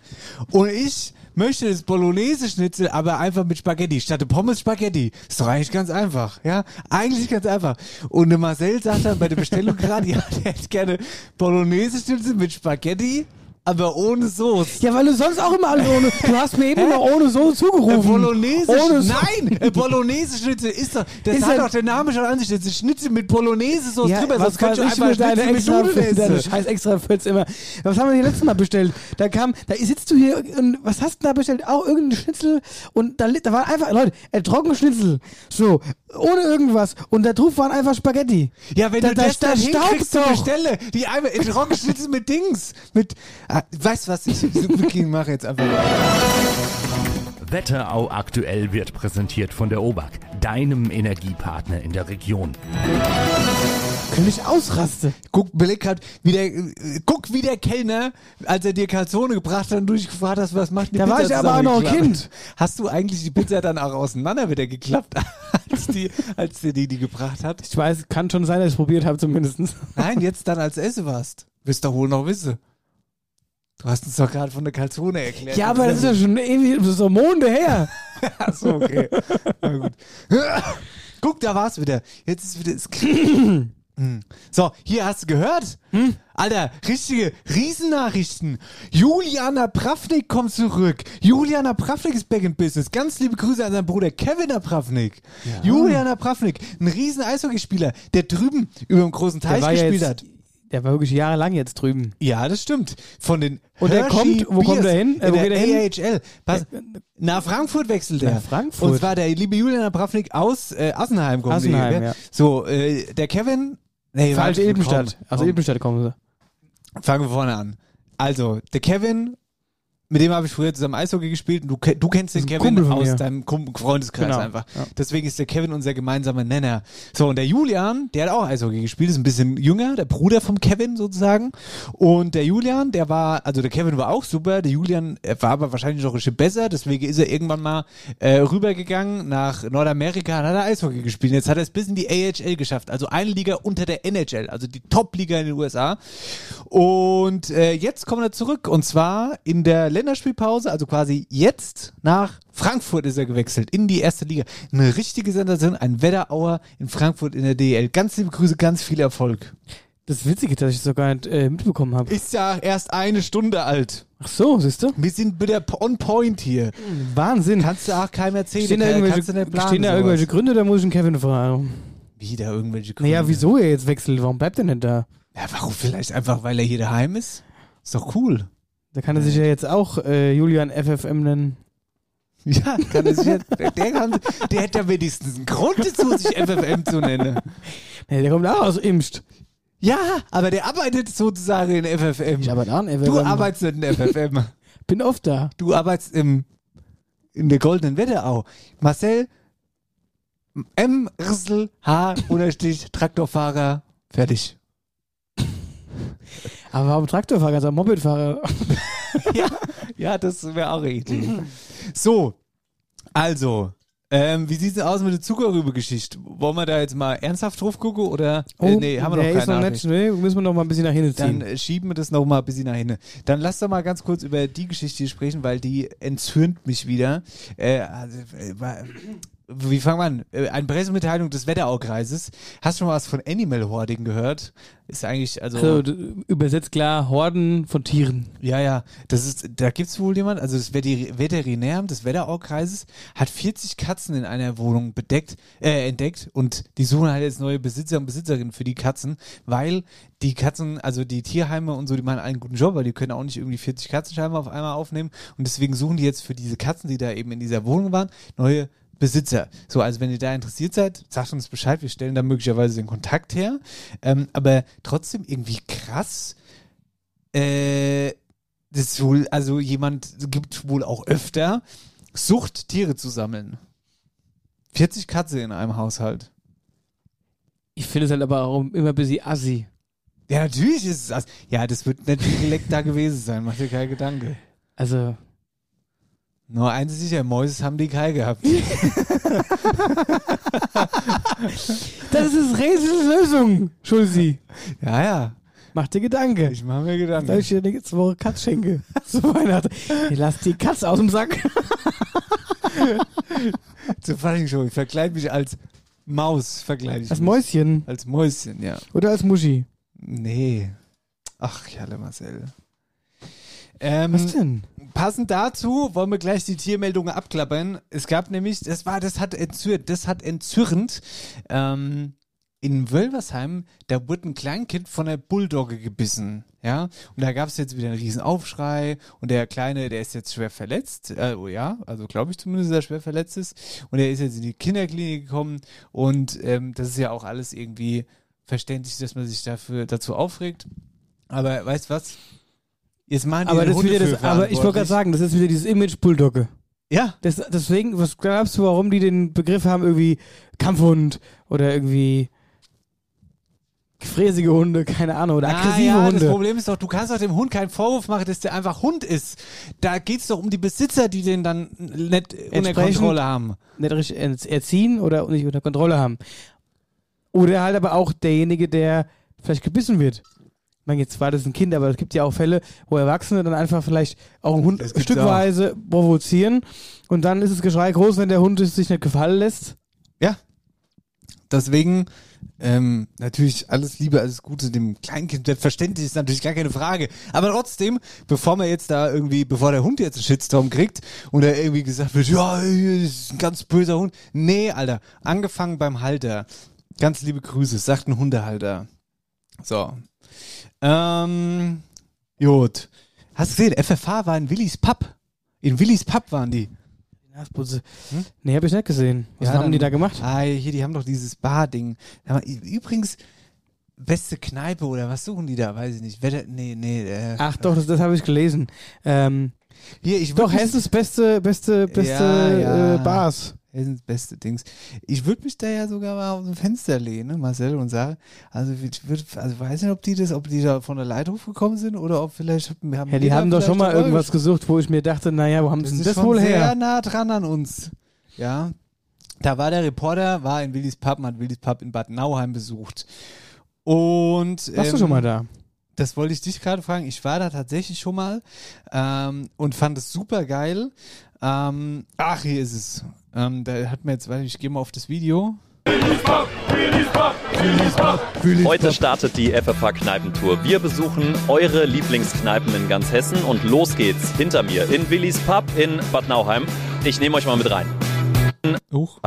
D: Und ich möchte das Bolognese-Schnitzel aber einfach mit Spaghetti. Statt Pommes Spaghetti. Ist doch eigentlich ganz einfach, ja? Eigentlich ganz einfach. Und Marcel sagt dann bei der Bestellung gerade, ja, der hätte gerne Bolognese-Schnitzel mit Spaghetti, aber ohne Soße.
C: Ja, weil du sonst auch immer alles ohne. Du hast mir eben immer ohne Soße zugerufen.
D: Bolognese,
C: Ohne So-
D: nein, äh, Bolognese-Schnitzel ist doch, das
C: Ist
D: hat doch der Name schon an sich, das ist Schnitzel mit Bolognese-Sauce
C: Ja,
D: drüber,
C: was
D: sonst kannst du einfach Schnitzel mit Nudeln
C: deine
D: essen.
C: scheiß extra Fritz immer. Was haben wir hier letztes Mal bestellt? Da kam, da sitzt du hier und was hast du da bestellt? Auch irgendein Schnitzel und da, da war einfach, Leute, ein Trockenschnitzel. So, ohne irgendwas. Und da drauf waren einfach Spaghetti.
D: Ja, wenn
C: Da-
D: du
C: da-
D: das
C: da
D: dann hinkriegst. Bestelle, die einmal in Trockenschnitzel mit Dings, mit, weißt du was, ich wirklich mache jetzt einfach
H: Wetterau aktuell wird präsentiert von der OBAK, deinem Energiepartner in der Region.
C: Könnte ich ausraste.
D: Guck, beleg grad, wie der, äh, guck, wie der Kellner, als er dir Calzone gebracht hat und du dich gefragt hast, was macht die
C: Da
D: Pizza
C: war ich aber auch noch ein? Kind.
D: Hast du eigentlich die Pizza dann auch auseinander wieder geklappt, als die, als der die die gebracht hat?
C: Ich weiß, kann schon sein, dass ich es probiert habe zumindest.
D: Nein, jetzt dann als Esse warst. Wirst doch wohl noch wissen. Du hast uns doch gerade von der Calzone erklärt.
C: Ja, aber das ist ja schon ewig, das ist so Monde her.
D: Achso, okay. Na gut. Guck, da war's wieder. Jetzt ist wieder. Es Hm. so, hier hast du gehört? Alter, richtige Riesennachrichten. Juliana Pravnik kommt zurück. Juliana Pravnik ist back in business. Ganz liebe Grüße an seinen Bruder Kevin Pravnik. Juliana Pravnik, ein riesen Eishockeyspieler, der drüben über dem großen Teich
C: ja
D: gespielt hat.
C: Der war wirklich jahrelang jetzt drüben.
D: Ja, das stimmt. Von den
C: Und der kommt- wo kommt
D: Bears
C: er hin? Äh, wo
D: der
C: geht er hin?
D: AHL. Pass, nach Frankfurt wechselt er.
C: Nach Frankfurt?
D: Und zwar der liebe Julian Pravnik aus äh, Assenheim kommt
C: Assenheim,
D: die, gell?
C: ja.
D: So, äh, der Kevin. Nee,
C: Ilbenstadt.
D: komm,
C: Aus
D: komm.
C: Ilbenstadt kommen sie.
D: Fangen wir vorne an. Also, der Kevin, mit dem habe ich früher zusammen Eishockey gespielt und du, du kennst den Kevin aus deinem Freundeskreis
C: Genau,
D: einfach.
C: ja.
D: Deswegen ist der Kevin unser gemeinsamer Nenner. So, und der Julian, der hat auch Eishockey gespielt, ist ein bisschen jünger, der Bruder vom Kevin sozusagen. Und der Julian, der war, also der Kevin war auch super, der Julian war aber wahrscheinlich noch ein bisschen besser, deswegen ist er irgendwann mal äh, rübergegangen nach Nordamerika und hat er Eishockey gespielt. Jetzt hat er es bis in die AHL geschafft, also eine Liga unter der NHL, also die Top-Liga in den USA. Und äh, jetzt kommt er zurück und zwar in der Länderspielpause, also quasi jetzt nach Frankfurt ist er gewechselt in die erste Liga. Eine richtige Sensation, ein Wetterauer in Frankfurt in der DL. Ganz liebe Grüße, ganz viel Erfolg.
C: Das Witzige, dass ich das gar nicht äh, mitbekommen habe.
D: Ist ja erst eine Stunde alt.
C: Ach so, siehst du?
D: Wir sind wieder on point hier.
C: Wahnsinn.
D: Kannst du auch keinem erzählen.
C: Stehen da irgendwelche,
D: planen,
C: stehen da irgendwelche Gründe oder muss ich einen Kevin fragen?
D: Wieder irgendwelche Gründe.
C: Naja, wieso er jetzt wechselt? Warum bleibt er nicht da?
D: Ja, warum vielleicht einfach, weil er hier daheim ist? Ist doch cool.
C: Da kann er sich ja jetzt auch äh, Julian FFM nennen.
D: Ja, kann er sich jetzt, der, kann, der hätte ja wenigstens einen Grund dazu, sich FFM zu nennen.
C: Nee, der kommt auch aus Imst.
D: Ja, aber der arbeitet sozusagen in FFM.
C: Ich arbeite an FFM.
D: Du arbeitest nicht in FFM.
C: Bin oft da.
D: Du arbeitest im, in der goldenen Wetterau. Marcel, M, Rissel, H, Unterstrich, Traktorfahrer, fertig.
C: Aber warum Traktorfahrer, also Mopedfahrer?
D: ja, ja, das wäre auch Idee. So, also, ähm, wie sieht's denn aus mit der Zuckerrübe-Geschichte? Wollen wir da jetzt mal ernsthaft drauf gucken oder? äh, nee, haben wir
C: Oh,
D: noch
C: ist
D: keine
C: noch
D: Nachricht.
C: nicht, nee, müssen wir noch mal ein bisschen nach hinten ziehen.
D: Dann äh, schieben wir das noch mal ein bisschen nach hinten. Dann lass doch mal ganz kurz über die Geschichte hier sprechen, weil die entzürnt mich wieder. Äh, also, äh, wie fangen wir an? Äh, Eine Pressemitteilung des Wetteraukreises. Hast du schon mal was von Animal Hoarding gehört? Ist eigentlich, also.
C: Also, übersetzt klar, Horden von Tieren.
D: Ja, ja, das ist, da gibt's wohl jemand, also das Veter- Veterinäramt des Wetteraukreises hat 40 Katzen in einer Wohnung bedeckt, äh, entdeckt und die suchen halt jetzt neue Besitzer und Besitzerinnen für die Katzen, weil die Katzen, also die Tierheime und so, die machen einen guten Job, weil die können auch nicht irgendwie 40 Katzen scheinbar auf einmal aufnehmen und deswegen suchen die jetzt für diese Katzen, die da eben in dieser Wohnung waren, neue Besitzer. So, also wenn ihr da interessiert seid, sagt uns Bescheid, wir stellen da möglicherweise den Kontakt her. Ähm, aber trotzdem irgendwie krass, äh, das ist wohl, also jemand gibt wohl auch öfter Sucht, Tiere zu sammeln. 40 Katze in einem Haushalt.
C: Ich finde es halt aber auch immer ein bisschen assi.
D: Ja, natürlich ist es das. Ja, das wird nicht viel Leck da gewesen sein, mach dir keine Gedanke.
C: Also,
D: Nur eins ist sicher, Mäuse haben die Kai gehabt.
C: das ist Rätsels Lösung, Schulzi.
D: ja, ja.
C: Mach dir Gedanke.
D: Ich mache mir Gedanken.
C: Dass ich dir nächste Woche Katz schenke. Zu Weihnachten. Ich lass die Katz aus dem Sack.
D: Zur Faschingshow. Ich verkleide mich als Maus, verkleide ich
C: Als
D: mich.
C: Mäuschen.
D: Als Mäuschen, ja.
C: Oder als Muschi.
D: Nee. Ach, Jalle Marcel. Ähm,
C: Was denn?
D: Passend dazu wollen wir gleich die Tiermeldungen abklappern. Es gab nämlich, das war, das hat entzürnt, das hat entzürnt. Ähm, in Wölversheim, da wurde ein Kleinkind von der Bulldogge gebissen. Ja, und da gab es jetzt wieder einen riesen Aufschrei und der Kleine, der ist jetzt schwer verletzt, äh, oh ja, also glaube ich zumindest, dass er schwer verletzt ist und er ist jetzt in die Kinderklinik gekommen und ähm, das ist ja auch alles irgendwie verständlich, dass man sich dafür dazu aufregt. Aber weißt was? Jetzt machen die
C: Aber das wieder das, aber ich wollte gerade sagen, das ist wieder dieses Image Bulldogge.
D: Ja.
C: Das, deswegen, was glaubst du, warum die den Begriff haben, irgendwie Kampfhund oder irgendwie fräsige Hunde, keine Ahnung, oder aggressive
D: ah, ja,
C: Hunde.
D: Das Problem ist doch, du kannst doch dem Hund keinen Vorwurf machen, dass der einfach Hund ist. Da geht's doch um die Besitzer, die den dann nicht unter Kontrolle haben.
C: Nicht richtig er- erziehen oder nicht unter Kontrolle haben. Oder halt aber auch derjenige, der vielleicht gebissen wird. Ich meine, jetzt war das ein Kind, aber es gibt ja auch Fälle, wo Erwachsene dann einfach vielleicht auch einen Hund stückweise provozieren und dann ist das Geschrei groß, wenn der Hund es sich nicht gefallen lässt.
D: Ja. Deswegen ähm, natürlich alles Liebe, alles Gute dem Kleinkind. Selbstverständlich ist natürlich gar keine Frage. Aber trotzdem, bevor man jetzt da irgendwie, bevor der Hund jetzt einen Shitstorm kriegt und er irgendwie gesagt wird, ja, das ist ein ganz böser Hund. Nee, Alter, angefangen beim Halter. Ganz liebe Grüße, sagt ein Hundehalter. So. Ähm, gut. Hast du gesehen, FFH war in Willis Pub. In Willis Pub waren die.
C: Nasputze. Nee, hab ich nicht gesehen. Was
D: Ja,
C: haben
D: dann-
C: die da gemacht?
D: Ah, hier, die haben doch dieses Bar-Ding. Übrigens, beste Kneipe oder was suchen die da? Weiß ich nicht. Wetter, nee, nee. Äh,
C: Ach doch, das, das habe ich gelesen. Ähm,
D: hier, ich
C: doch, Hessens beste, beste, beste
D: Ja, ja.
C: Äh, Bars.
D: Hessens beste Dings. Ich würde mich da ja sogar mal aus dem Fenster lehnen, ne, Marcel, und sagen, also ich würd, also weiß nicht, ob die das, ob die da von der Leithof gekommen sind oder ob vielleicht haben
C: Ja, die haben doch schon mal irgendwas gesucht, wo ich mir dachte, naja, wo haben
D: Das
C: sie
D: ist
C: denn das
D: schon
C: wohl
D: sehr
C: her?
D: nah dran an uns. Ja. Da war der Reporter, war in Willis Pub, man hat Willis Pub in Bad Nauheim besucht. Und
C: Warst du
D: ähm,
C: schon mal da?
D: Das wollte ich dich gerade fragen. Ich war da tatsächlich schon mal ähm, und fand es super geil. Ähm, ach, hier ist es. Ähm, da hat mir jetzt, warte, ich gehe mal auf das Video.
J: Heute startet die FFH Kneipentour. Wir besuchen eure Lieblingskneipen in ganz Hessen und los geht's hinter mir in Willis Pub in Bad Nauheim. Ich nehme euch mal mit rein.
D: Huch.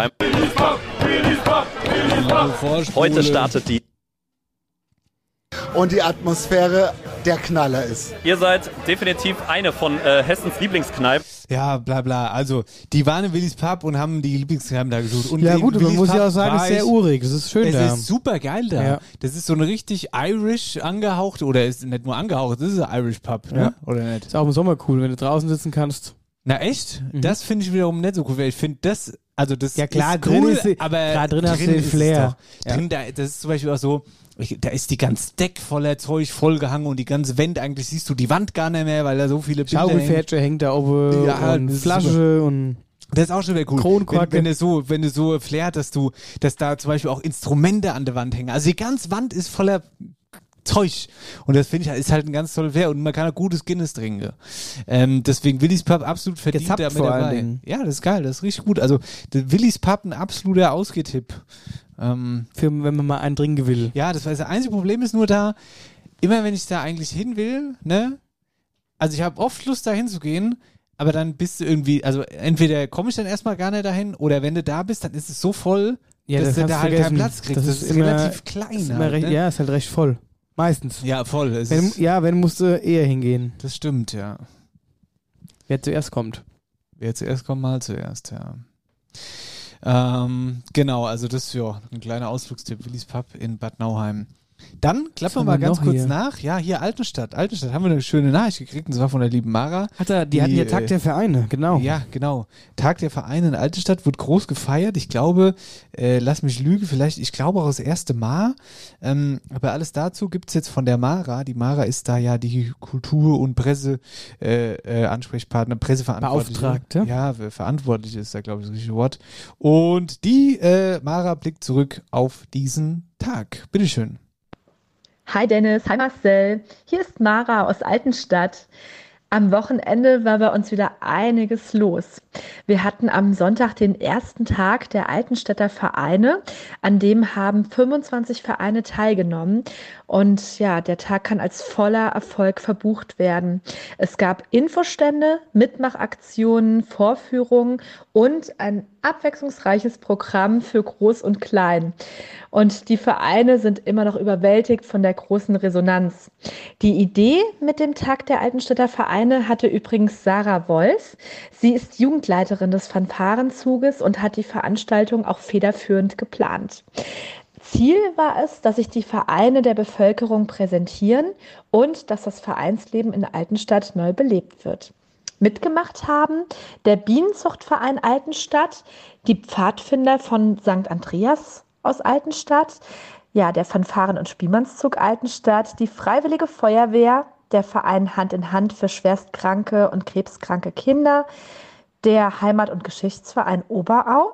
J: Heute startet die.
K: Und die Atmosphäre der Knaller ist.
J: Ihr seid definitiv eine von äh, Hessens Lieblingskneipen.
D: Ja, bla bla. Also, die waren in Willis Pub und haben die Lieblingskneipen da gesucht. Und
C: Ja gut, man muss
D: Pub
C: ja auch sagen, es ist sehr urig. Das ist schön
D: es
C: da.
D: ist super geil da.
C: Ja.
D: Das ist so eine richtig Irish angehauchte, oder ist nicht nur angehaucht, das ist ein Irish Pub, ne?
C: Ja.
D: Oder nicht?
C: Ist auch im Sommer cool, wenn du draußen sitzen kannst.
D: Na echt?
C: Mhm.
D: Das finde ich wiederum nicht so cool, weil ich finde das, also das
C: Ja, klar,
D: ist
C: drin
D: cool,
C: ist sie-
D: aber
C: klar, drin hast du den
D: ist es
C: Flair.
D: Doch.
C: Ja.
D: Drin, da, das ist zum Beispiel auch so, da ist die ganze Deck voller Zeug vollgehangen und die ganze Wand, eigentlich siehst du die Wand gar nicht mehr, weil da so viele Bilder hängen.
C: Schaukelpferdchen hängt da oben
D: Ja,
C: und
D: das ist
C: Flasche und
D: Das ist auch schon wieder cool.
C: Kronkorken.
D: Wenn, wenn du so, wenn du so Flair dass du, dass da zum Beispiel auch Instrumente an der Wand hängen. Also die ganze Wand ist voller Zeug. Und das finde ich halt, ist halt ein ganz toller Fair und man kann auch gutes Guinness trinken. Ähm, deswegen Willis Pub absolut verdient damit dabei. Ja, das ist geil, das ist richtig gut. Also Willis Pub ein absoluter Ausgehtipp. Ähm,
C: Für, wenn man mal einen trinken will.
D: ja, das, war das einzige Problem ist nur da, immer wenn ich da eigentlich hin will, ne? Also ich habe oft Lust da hinzugehen, aber dann bist du irgendwie, also entweder komme ich dann erstmal gar nicht dahin oder wenn du da bist, dann ist es so voll, dass
C: das
D: du da halt
C: vergessen.
D: keinen Platz kriegst. Das, ist,
C: immer-
D: relativ klein.
C: ist
D: halt,
C: recht,
D: ne?
C: Ja, ist halt recht voll. Meistens.
D: ja, voll.
C: Wenn,
D: ist,
C: ja, wenn musst du eher hingehen.
D: das stimmt, ja.
C: Wer zuerst kommt.
D: Wer zuerst kommt, mal zuerst, ja. Ähm, genau, also das ist ja ein kleiner Ausflugstipp, Willis Pub in Bad Nauheim. Dann klappen wir mal ganz kurz
C: hier?
D: nach. Ja, hier Altenstadt. Altenstadt haben wir eine schöne Nachricht gekriegt, und zwar von der lieben Mara.
C: Hat er, die, hatten ja
D: äh,
C: Tag der Vereine, genau.
D: Ja, genau. Tag der Vereine in Altenstadt wird groß gefeiert. Ich glaube, äh, lass mich lügen, vielleicht, ich glaube auch das erste Mal. Ähm, aber alles dazu gibt's jetzt von der Mara. Die Mara ist da ja die Kultur- und Presse äh, äh, Ansprechpartner, Presseverantwortliche.
C: Beauftragte.
D: Ja, ver- verantwortlich ist da, glaube ich, das richtige Wort. Und die äh, Mara blickt zurück auf diesen Tag. Bitteschön.
L: Hi Dennis, hi Marcel. Hier ist Mara aus Altenstadt. Am Wochenende war bei uns wieder einiges los. Wir hatten am Sonntag den ersten Tag der Altenstädter Vereine. An dem haben 25 Vereine teilgenommen. Und ja, der Tag kann als voller Erfolg verbucht werden. Es gab Infostände, Mitmachaktionen, Vorführungen und ein abwechslungsreiches Programm für Groß und Klein. Und die Vereine sind immer noch überwältigt von der großen Resonanz. Die Idee mit dem Tag der Altenstädter Vereine hatte übrigens Sarah Wolf. Sie ist Jugendleiterin des Fanfarenzuges und hat die Veranstaltung auch federführend geplant. Ziel war es, dass sich die Vereine der Bevölkerung präsentieren und dass das Vereinsleben in Altenstadt neu belebt wird. Mitgemacht haben der Bienenzuchtverein Altenstadt, die Pfadfinder von St. Andreas aus Altenstadt, ja, der Fanfaren- und Spielmannszug Altenstadt, die Freiwillige Feuerwehr, der Verein Hand in Hand für schwerstkranke und krebskranke Kinder, der Heimat- und Geschichtsverein Oberau,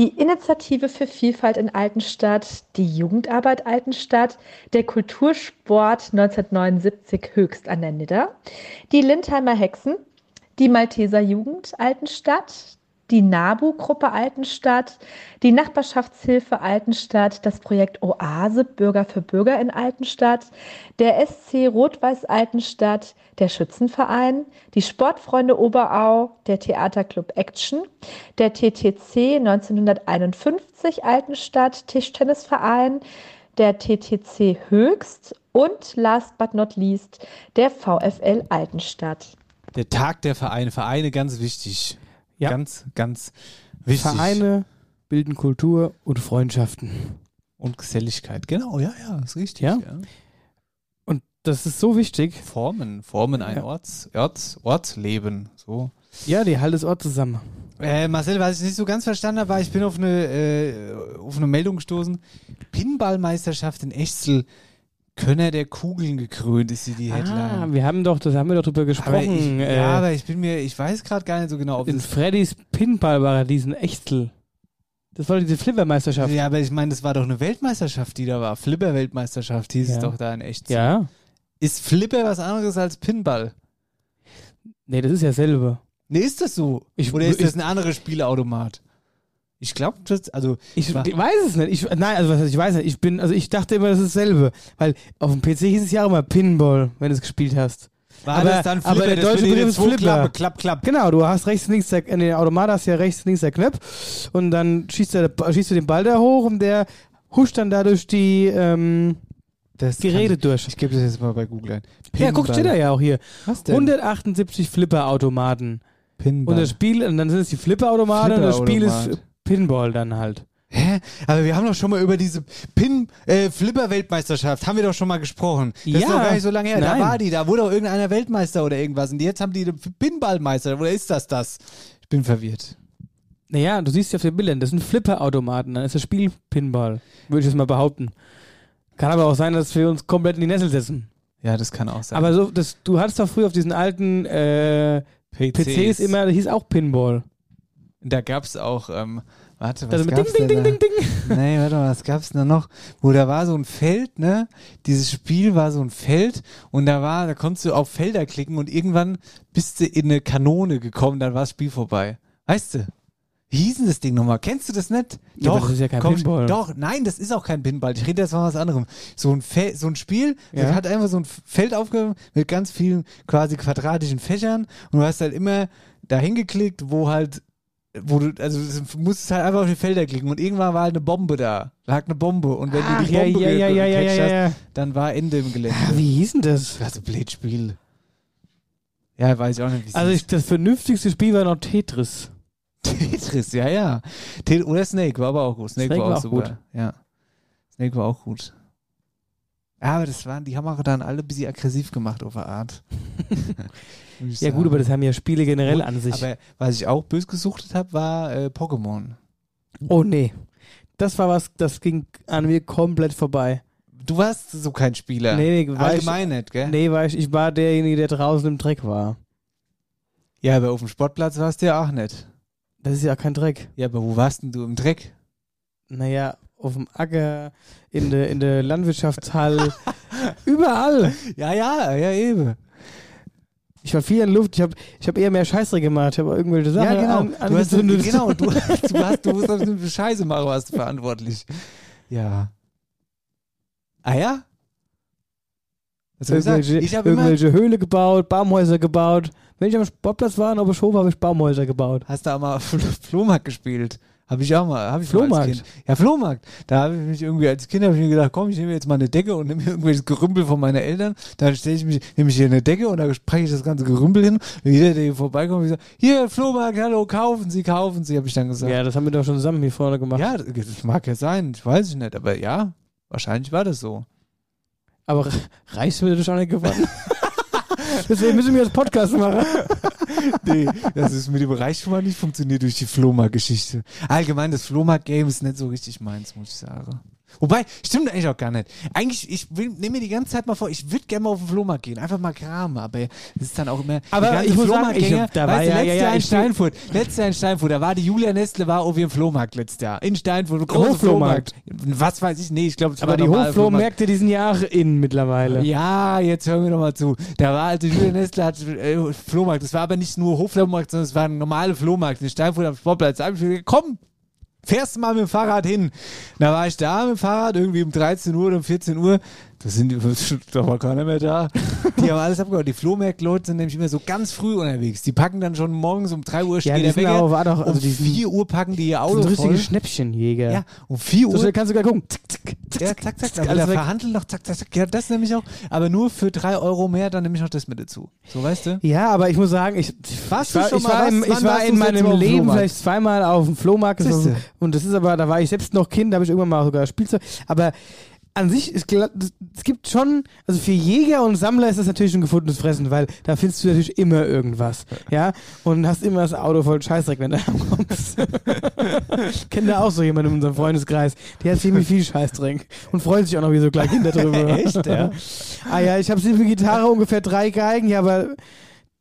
L: die Initiative für Vielfalt in Altenstadt, die Jugendarbeit Altenstadt, der Kultursport 1979 höchst an der Nidder, die Lindheimer Hexen, die Malteser Jugend Altenstadt, die NABU-Gruppe Altenstadt, die Nachbarschaftshilfe Altenstadt, das Projekt Oase Bürger für Bürger in Altenstadt, der SC Rot-Weiß Altenstadt, der Schützenverein, die Sportfreunde Oberau, der Theaterclub Action, der TTC 1951 Altenstadt Tischtennisverein, der TTC Höchst und last but not least der VfL Altenstadt.
D: Der Tag der Vereine. Vereine ganz wichtig.
C: Ja.
D: Ganz, ganz wichtig.
C: Vereine bilden Kultur und Freundschaften.
D: Und Geselligkeit. Genau, ja, ja, ist richtig.
C: Ja. Und das ist so wichtig.
D: Formen, formen ein
C: Ja.
D: Orts, Orts, Ortsleben. So.
C: Ja, die halten das Ort zusammen.
D: Äh, Marcel, was ich nicht so ganz verstanden habe, ich bin auf eine, äh, auf eine Meldung gestoßen. Pinballmeisterschaft in Echzel. Könner der Kugeln gekrönt ist sie die
C: Ah,
D: Headline.
C: wir haben doch, das haben wir doch drüber
D: aber ich,
C: gesprochen. äh,
D: ja, aber ich bin mir, ich weiß gerade gar nicht so genau, ob
C: in Freddys Pinballparadies in Echtel. Das war diese Flippermeisterschaft.
D: Ja, aber ich meine, das war doch eine Weltmeisterschaft, die da war. Flipper-Weltmeisterschaft hieß es
C: Ja.
D: doch da in Echzel.
C: Ja.
D: Ist Flipper was anderes als Pinball?
C: Nee, das ist ja selber.
D: Nee, ist das so?
C: Ich-
D: Oder ist
C: ich-
D: das ein anderer Spielautomat? Ich glaube, das, also.
C: Ich,
D: war-
C: ich weiß es nicht. Ich, nein, also was ich weiß nicht. Ich bin, also ich dachte immer, das ist dasselbe. Weil auf dem PC hieß es ja auch immer Pinball, wenn du es gespielt hast.
D: War
C: aber,
D: das dann
C: aber
D: Flipper,
C: der
D: das
C: deutsche Begriff ist Flipper.
D: Klappe, klapp, klapp.
C: Genau, du hast rechts und links der, in den Automat hast du ja rechts und links der Knopf und dann schießt, der, schießt du den Ball da hoch und der huscht dann dadurch die ähm,
D: Das
C: Geräte
D: kann-
C: durch.
D: Ich gebe das jetzt mal bei Google ein.
C: Ja, guck, steht da ja auch hier.
D: Was denn?
C: 178 Flipper-Automaten.
D: Pinball.
C: Und das Spiel, und dann sind es die Flipper-Automaten und das Spiel ist. Pinball dann halt.
D: Hä? Aber wir haben doch schon mal über diese Pin äh, Flipper Weltmeisterschaft haben wir doch schon mal gesprochen. Das ist
C: Ja.
D: doch gar nicht so lange her.
C: Nein.
D: Da war die, da wurde doch irgendeiner Weltmeister oder irgendwas und jetzt haben die den Pinballmeister oder ist das das? Ich bin verwirrt.
C: Naja, du siehst ja auf den Bildern, das sind Flipper-Automaten, dann ist das Spiel Pinball. Würde ich jetzt mal behaupten. Kann aber auch sein, dass wir uns komplett in die Nessel setzen.
D: Ja, das kann auch sein.
C: Aber so, das, du hattest doch früher auf diesen alten äh, PCs. immer, das hieß auch Pinball.
D: Da gab es auch, ähm, Warte, was
C: Also
D: gab's
C: Ding,
D: denn
C: Ding,
D: da?
C: Ding, Ding,
D: Nee, warte mal, was gab's denn da noch? Wo da war so ein Feld, ne? Dieses Spiel war so ein Feld und da war, da konntest du auf Felder klicken und irgendwann bist du in eine Kanone gekommen, dann war das Spiel vorbei. Weißt du? Wie hieß denn das Ding nochmal? Kennst du das nicht?
C: Ja, aber das ist ja kein
D: komm,
C: Pinball.
D: Doch, nein, das ist auch kein Pinball. Ich rede jetzt von was anderem. So ein, Fe so ein Spiel,
C: Ja.
D: das hat einfach so ein Feld aufgehoben mit ganz vielen quasi quadratischen Fächern und du hast halt immer dahin geklickt, wo halt, wo du, also du musstest halt einfach auf die Felder klicken und irgendwann war halt eine Bombe da. Lag eine Bombe und wenn
C: Ach,
D: du die
C: ja,
D: Bombe
C: ja, ja, ja, ja, ja,
D: hast,
C: ja.
D: dann war Ende im Gelände.
C: Ah, wie hieß denn das?
D: Das ein Blödspiel. Ja, weiß ich auch nicht, wie es
C: Also ich, das vernünftigste Spiel war noch Tetris.
D: Tetris, ja, ja. Tet oder Snake war aber auch gut. Snake,
C: Snake
D: war auch
C: war auch
D: super.
C: gut.
D: Ja. Snake war auch gut. Ja, aber das waren, die haben auch dann alle ein bisschen aggressiv gemacht auf eine Art.
C: Ja gut,
D: sagen.
C: aber das haben ja Spiele generell
D: Und-
C: an sich.
D: Aber was ich auch bös gesuchtet habe, war äh, Pokémon.
C: oh nee. Das war was, das ging an mir komplett vorbei.
D: Du warst so kein Spieler.
C: Nee, nee, war
D: Allgemein
C: ich,
D: nicht, gell?
C: Nee, war ich, ich war derjenige, der draußen im Dreck war.
D: Ja, aber auf dem Sportplatz warst du ja auch nicht.
C: Das ist ja kein Dreck.
D: Ja, aber wo warst denn du im Dreck?
C: Naja, auf dem Acker, in der in der Landwirtschaftshalle, überall.
D: Ja, ja, ja, eben.
C: Ich war viel in Luft, ich habe ich hab eher mehr Scheißdreck gemacht, ich habe irgendwelche Sachen
D: Ja, genau.
C: an,
D: du hast, genau, du, du, hast, du musst auf eine Scheiße machen, warst du verantwortlich. Ja. Ah ja? Was soll ich sagen?
C: irgendwelche,
D: immer,
C: irgendwelche Höhle gebaut, Baumhäuser gebaut. Wenn ich am Sportplatz war und auf der Show habe ich Baumhäuser gebaut.
D: hast du auch mal Fl- Flohmarkt gespielt? Habe ich auch mal. Hab ich Mal
C: Flohmarkt?
D: kind. Ja, Flohmarkt. Da habe ich mich irgendwie als Kind ich mir gedacht, komm, ich nehme jetzt mal eine Decke und nehme mir irgendwelches Gerümpel von meinen Eltern. Dann stelle ich mich, nehme ich hier eine Decke und da spreche ich das ganze Gerümpel hin. Und jeder, der hier vorbeikommt, ich sage, hier, Flohmarkt, hallo, kaufen Sie, kaufen Sie, habe ich dann gesagt.
C: Ja, das haben wir doch schon zusammen hier vorne gemacht.
D: Ja, das mag ja sein, ich weiß es nicht, aber ja, wahrscheinlich war das so.
C: Aber das schon nicht geworden. Deswegen müssen wir jetzt Podcast machen.
D: nee, das ist mit dem Reichtum nicht funktioniert durch die Flohmarkt-Geschichte. Allgemein, das Flohmarkt-Game ist nicht so richtig meins, muss ich sagen. Wobei, stimmt eigentlich auch gar nicht. Eigentlich, ich nehme mir die ganze Zeit mal vor, ich würde gerne mal auf den Flohmarkt gehen, einfach mal kramen, aber das ist dann auch immer.
C: Aber ich muss sagen, ich- da war ja-
D: letztes
C: ja, ja,
D: Jahr in Steinfurt, letztes Jahr in Steinfurt, da war die Julia Nestle, war auf ihrem Flohmarkt letztes Jahr. In Steinfurt, großer
C: Hoflohmarkt.
D: Flohmarkt. Was weiß ich, nee, ich glaube, es
C: Aber
D: war
C: die
D: Flohmarkt.
C: Hochflohmärkte, die sind ja auch in mittlerweile.
D: Ja, jetzt hören wir doch mal zu. Da war also Julian Nestle hat äh, Flohmarkt. Das war aber nicht nur Hochflohmarkt, sondern es war ein normaler Flohmarkt in Steinfurt am Sportplatz. Da hab ich mir gedacht, komm, fährst du mal mit dem Fahrrad hin. Da war ich da mit dem Fahrrad, irgendwie um 13 Uhr oder um 14 Uhr. Da sind da war keiner mehr da. Die haben alles abgehauen. Die Flohmarktleute sind nämlich immer so ganz früh unterwegs. Die packen dann schon morgens um 3 Uhr der
C: sind
D: Wecker.
C: auch- war doch- also
D: um
C: die sind-
D: 4 Uhr packen die ihr
C: Das
D: Auto
C: sind richtige
D: voll.
C: Schnäppchenjäger.
D: Ja, um 4
C: So
D: Uhr.
C: schnell kannst du gar gucken. Zack, zack, zack,
D: Ja, zack, zack,
C: weg.
D: verhandeln noch, zack, zack, zack. Ja, das nämlich auch. Aber nur für drei Euro mehr, dann nehme ich noch das mit dazu. So, weißt du?
C: Ja, aber ich muss sagen, ich,
D: Warst
C: ich war,
D: du schon
C: ich
D: mal-
C: war,
D: was-
C: ich war in
D: das
C: meinem
D: Mal
C: Leben vielleicht zweimal auf dem Flohmarkt. Das und das ist aber, da war ich selbst noch Kind, da habe ich irgendwann mal sogar Spielzeug. Aber an sich, ist, es gibt schon, also für Jäger und Sammler ist das natürlich ein gefundenes Fressen, weil da findest du natürlich immer irgendwas. Ja, und hast immer das Auto voll Scheißdreck, wenn du ankommst. ich kenne da auch so jemanden in unserem Freundeskreis, der hat ziemlich viel Scheißdreck und freut sich auch noch wie so kleine Kinder drüber.
D: Echt, ja?
C: ah ja, ich habe für Gitarre ungefähr drei Geigen, ja, aber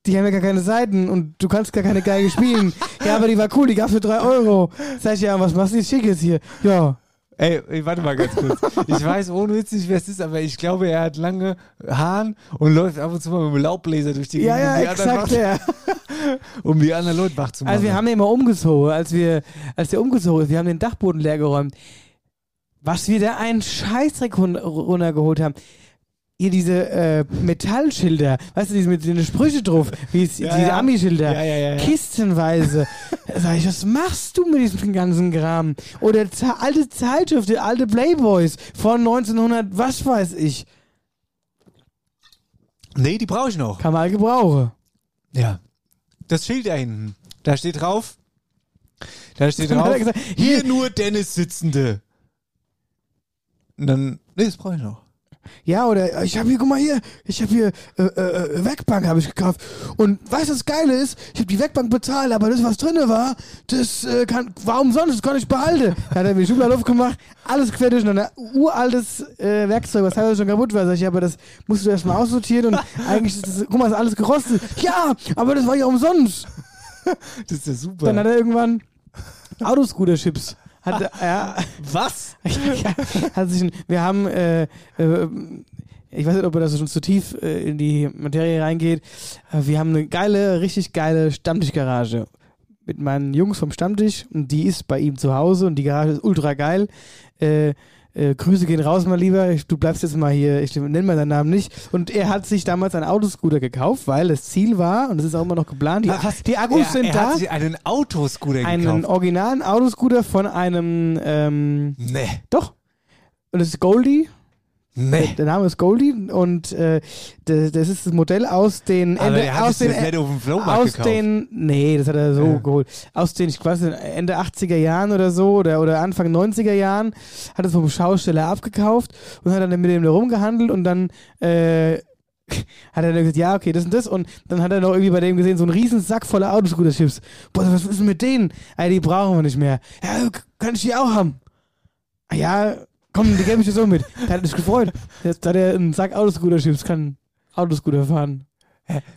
C: die haben ja gar keine Seiten und du kannst gar keine Geige spielen. ja, aber die war cool, die gab's für drei Euro. Sag ich, ja, was machst du jetzt schickes hier? Ja.
D: Ey, ey, warte mal ganz kurz. Ich weiß ohne Witz nicht, wer es ist, aber ich glaube, er hat lange Haaren und läuft ab und zu mal mit dem Laubbläser durch die
C: Ja,
D: Gegend,
C: ja,
D: um, die anderen
C: exakt, ja.
D: um die anderen Leute wach zu machen.
C: Also wir haben den mal umgezogen, als wir, als der umgezogen ist, wir haben den Dachboden leer geräumt. Was wir da einen Scheißdreck run runtergeholt haben. Hier diese äh, Metallschilder, weißt du, diese mit den Sprüche drauf, wie es,
D: Ja,
C: diese
D: ja.
C: Ami-Schilder,
D: Ja, ja, ja, ja.
C: kistenweise. Sag ich, was machst du mit diesem ganzen Kram? Oder alte Zeitschriften, alte Playboys von 1900, was weiß ich.
D: nee, die brauche ich noch.
C: Kann man gebrauchen.
D: Ja. Das Schild da hinten. Da steht drauf. Da steht drauf.
C: gesagt,
D: hier
C: hier-
D: nur Dennis Sitzende. Und dann, nee, das brauche ich noch.
C: Ja, oder ich habe hier, guck mal hier, ich habe hier äh, äh, Werkbank habe ich gekauft. Und weißt du, was Geile ist? Ich habe die Werkbank bezahlt, aber das, was drinne war, das äh, kann, war umsonst, das kann ich behalten. Da hat er mir die Schublade aufgemacht, alles quer durcheinander, uraltes äh, Werkzeug, was teilweise schon kaputt war. Sag ich, aber das musst du erstmal aussortieren und eigentlich ist das, guck mal, ist alles gerostet. Ja, aber das war ja umsonst.
D: Das ist ja super.
C: Dann hat er irgendwann Autoscooter-Chips. Hat, ja,
D: Was?
C: ja, hat sich wir haben, äh, äh, ich weiß nicht, ob das schon zu tief äh, in die Materie reingeht, wir haben eine geile, richtig geile Stammtischgarage mit meinen Jungs vom Stammtisch und die ist bei ihm zu Hause und die Garage ist ultra geil. Äh, äh, Grüße gehen raus, mal lieber. Ich, du bleibst jetzt mal hier, ich nenne mal deinen Namen nicht. Und er hat sich damals einen Autoscooter gekauft, weil das Ziel war, und das ist auch immer noch geplant, die,
D: Was?
C: die Akkus
D: er,
C: sind
D: er
C: da.
D: hat sich einen Autoscooter
C: Einen
D: gekauft.
C: originalen Autoscooter von einem, ähm,
D: Nee.
C: doch. Und das ist Goldie.
D: Nee.
C: Der Name ist Goldie und äh, das, das ist das Modell aus den Ende,
D: er hat
C: aus den
D: das nicht auf dem Flohmarkt
C: aus
D: gekauft.
C: den nee, das hat er so
D: Ja.
C: geholt. Aus den ich weiß nicht, Ende 80er Jahren oder so oder oder Anfang 90er Jahren hat es vom Schausteller abgekauft und hat dann mit dem da rumgehandelt und dann äh, hat er dann gesagt, ja, okay, das und das. Und dann hat er noch irgendwie bei dem gesehen, so einen riesen Sack voller Autoscooter-Chips. Boah, was ist denn mit denen? Ey, die brauchen wir nicht mehr. Ja, kann ich die auch haben? Ja, komm, die gebe ich dir so mit. Der hat sich gefreut. Jetzt hat er einen Sack Autoscooter-Chips, kann Autoscooter fahren.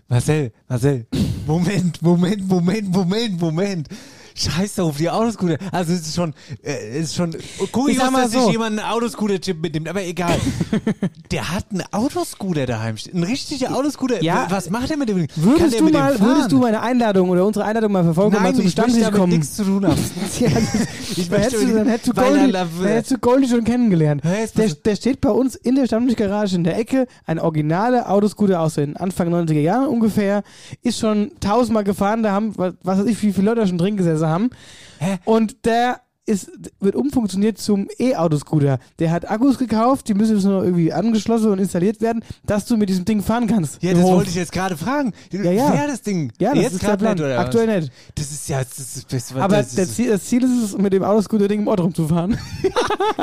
D: Marcel, Marcel, Moment, Moment, Moment, Moment, Moment. Scheiß auf die Autoscooter. Also es ist schon, äh, es ist schon kurios,
C: sag mal
D: dass sich
C: so.
D: jemand einen Autoscooter-Chip mitnimmt, aber egal. Der hat einen Autoscooter daheim. stehen. Ein richtiger Autoscooter.
C: Ja.
D: Was macht er mit dem?
C: Würdest
D: der
C: du,
D: mit dem
C: mal, würdest du meine Einladung oder unsere Einladung mal verfolgen und
D: Nein,
C: mal zum
D: ich
C: Stammtisch kommen?
D: nichts zu tun haben.
C: Ja, das-
D: Ich
C: hättest du, dann, hättest du
D: weil
C: Goldie,
D: dann-
C: hättest du Goldie schon kennengelernt. Der, der steht bei uns in der Stammtischgarage in der Ecke, ein originaler Autoscooter aus den Anfang 90er Jahren ungefähr, ist schon tausendmal gefahren, da haben, was was weiß ich, wie viele Leute da schon drin gesessen haben.
D: Hä?
C: Und der ist, wird umfunktioniert zum E-Autoscooter. Der hat Akkus gekauft, die müssen jetzt nur noch irgendwie angeschlossen und installiert werden, dass du mit diesem Ding fahren kannst.
D: Ja, das
C: Hof.
D: wollte ich jetzt gerade fragen.
C: Ja, ja.
D: Wer das Ding?
C: Ja, das
D: jetzt
C: ist der Plan.
D: nicht, oder was?
C: Aktuell nicht.
D: Das ist ja das, ist das Beste, was
C: Aber
D: das ist.
C: Ziel, das Ziel ist es, mit dem Autoscooter-Ding im Ort rumzufahren.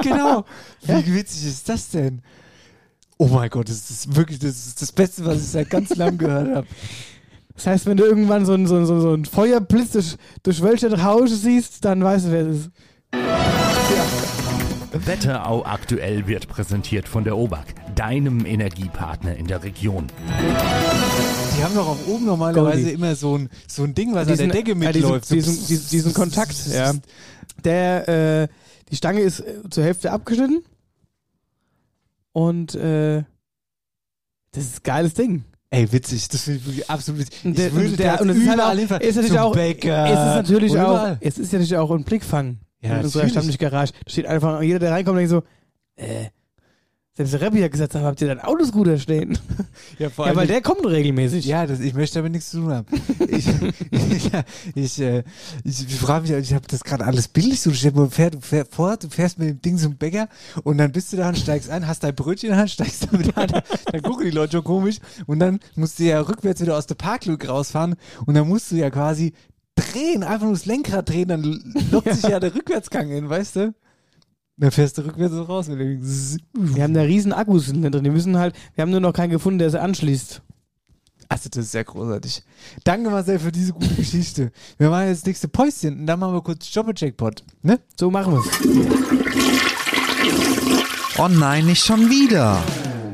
D: Genau. Wie witzig ist das denn? Oh mein Gott, das ist wirklich das, ist das Beste, was ich seit ganz langem gehört habe.
C: Das heißt, wenn du irgendwann so ein, so ein, so ein- Feuerblitz durch, durch welche Haus siehst, dann weißt du, wer es ist.
H: Wetterau aktuell wird präsentiert von der OBAK, deinem Energiepartner in der Region.
D: Die haben doch auch oben normalerweise
C: Goldie.
D: immer so ein, so ein Ding, was
C: Diesen-
D: an der Decke
C: ja, diesen,
D: mitläuft. So
C: diesen, diesen, diesen Kontakt, ja. Der, äh, die Stange ist äh, zur Hälfte abgeschnitten. Und, äh, das ist ein geiles Ding.
D: Ey, witzig, das finde ich absolut witzig.
C: Und der,
D: ich würde
C: der,
D: da
C: und es ist halt
D: überall
C: auch, ist natürlich auch,
D: Bäcker.
C: es ist natürlich
D: und
C: auch,
D: überall.
C: es ist ja natürlich auch ein Blickfang
D: Ja,
C: in unserer. Stammtischgarage. Da steht einfach, jeder, der reinkommt, denkt so, äh, selbst der Rappi hat gesagt, habt ihr da einen Autoscooter stehen?
D: Ja, vor
C: Ja,
D: allem
C: weil
D: ich-
C: der kommt regelmäßig.
D: Ja, das, ich möchte damit nichts zu tun haben. ich ich, ich, äh, ich, ich frage mich, ich habe das gerade alles bildlich so. Stell dir mal vor, du fährst, vor, du fährst mit dem Ding zum Bäcker und dann bist du da und steigst ein, hast dein Brötchen in der Hand, steigst damit an, dann gucken die Leute schon komisch und dann musst du ja rückwärts wieder aus der Parklücke rausfahren und dann musst du ja quasi drehen, einfach nur das Lenkrad drehen, dann lockt sich ja der Rückwärtsgang in, weißt du? Dann fährst du rückwärts raus mit dem
C: Wir haben da riesen Akkus hinten drin. Die müssen halt, wir haben nur noch keinen gefunden, der sie anschließt.
D: Also, das ist sehr großartig. Danke, Marcel, für diese gute Geschichte. Wir machen jetzt das nächste Päuschen und dann machen wir kurz Jobber-Jackpot. Ne?
C: So machen wir's.
M: Oh nein, nicht schon wieder.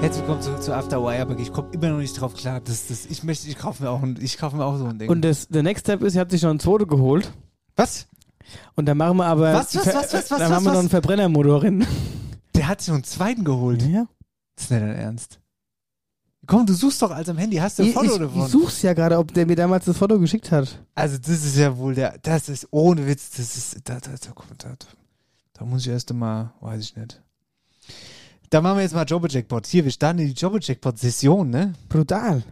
D: Herzlich willkommen zurück zu After aber ich komme immer noch nicht drauf klar. Das, das, ich möchte, ich kaufe mir auch, ein, ich kaufe mir auch so ein Ding.
C: Und das, der Next Step ist, er hat sich noch ein zweite geholt.
D: was?
C: Und dann machen wir aber.
D: Was, was, was, was, was,
C: Dann
D: was,
C: haben wir noch
D: was?
C: einen Verbrennermotor drin.
D: Der hat sich noch einen zweiten geholt.
C: Ja.
D: Das ist nicht dein Ernst. Komm, du suchst doch als am Handy. Hast du ein
C: Ich,
D: Foto
C: ich,
D: davon?
C: ich such's ja gerade, ob der mir damals das Foto geschickt hat.
D: Also das ist ja wohl der, das ist ohne Witz, das ist, da, da, da, da, da, da muss ich erst einmal, weiß ich nicht. Da machen wir jetzt mal Jobber-Jackpot. Hier, wir starten in die Jobber-Jackpot-Session, ne?
C: Brutal.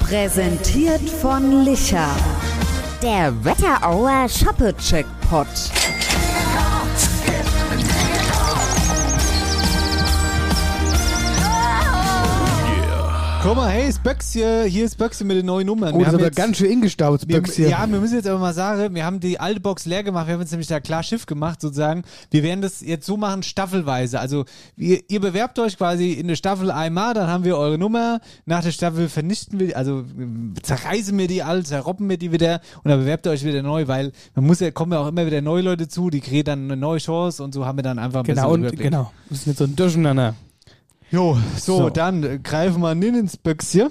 N: Präsentiert von Licher. Der Wetterauer Shoppe-Checkpot.
D: Guck mal, hey, ist Böckschen, hier ist Böckschen mit den neuen Nummern.
C: Oh,
D: Wir
C: das
D: haben
C: aber
D: jetzt-
C: ganz schön ingestaut,
D: wir,
C: Böckschen.
D: Ja, wir müssen jetzt aber mal sagen, wir haben die alte Box leer gemacht, wir haben jetzt nämlich da klar Schiff gemacht sozusagen. Wir werden das jetzt so machen, staffelweise. Also ihr, ihr bewerbt euch quasi in der Staffel einmal, dann haben wir eure Nummer, nach der Staffel vernichten wir, also ähm, zerreißen wir die all, zerroppen wir die wieder und dann bewerbt ihr euch wieder neu, weil man muss ja, kommen ja auch immer wieder neue Leute zu, die kriegen dann eine neue Chance und so haben wir dann einfach ein
C: Genau,
D: bisschen
C: und
D: Überblick.
C: genau. Das ist nicht so ein Durcheinander.
D: Jo, so,
C: So.
D: dann greifen wir in ins Böckschen.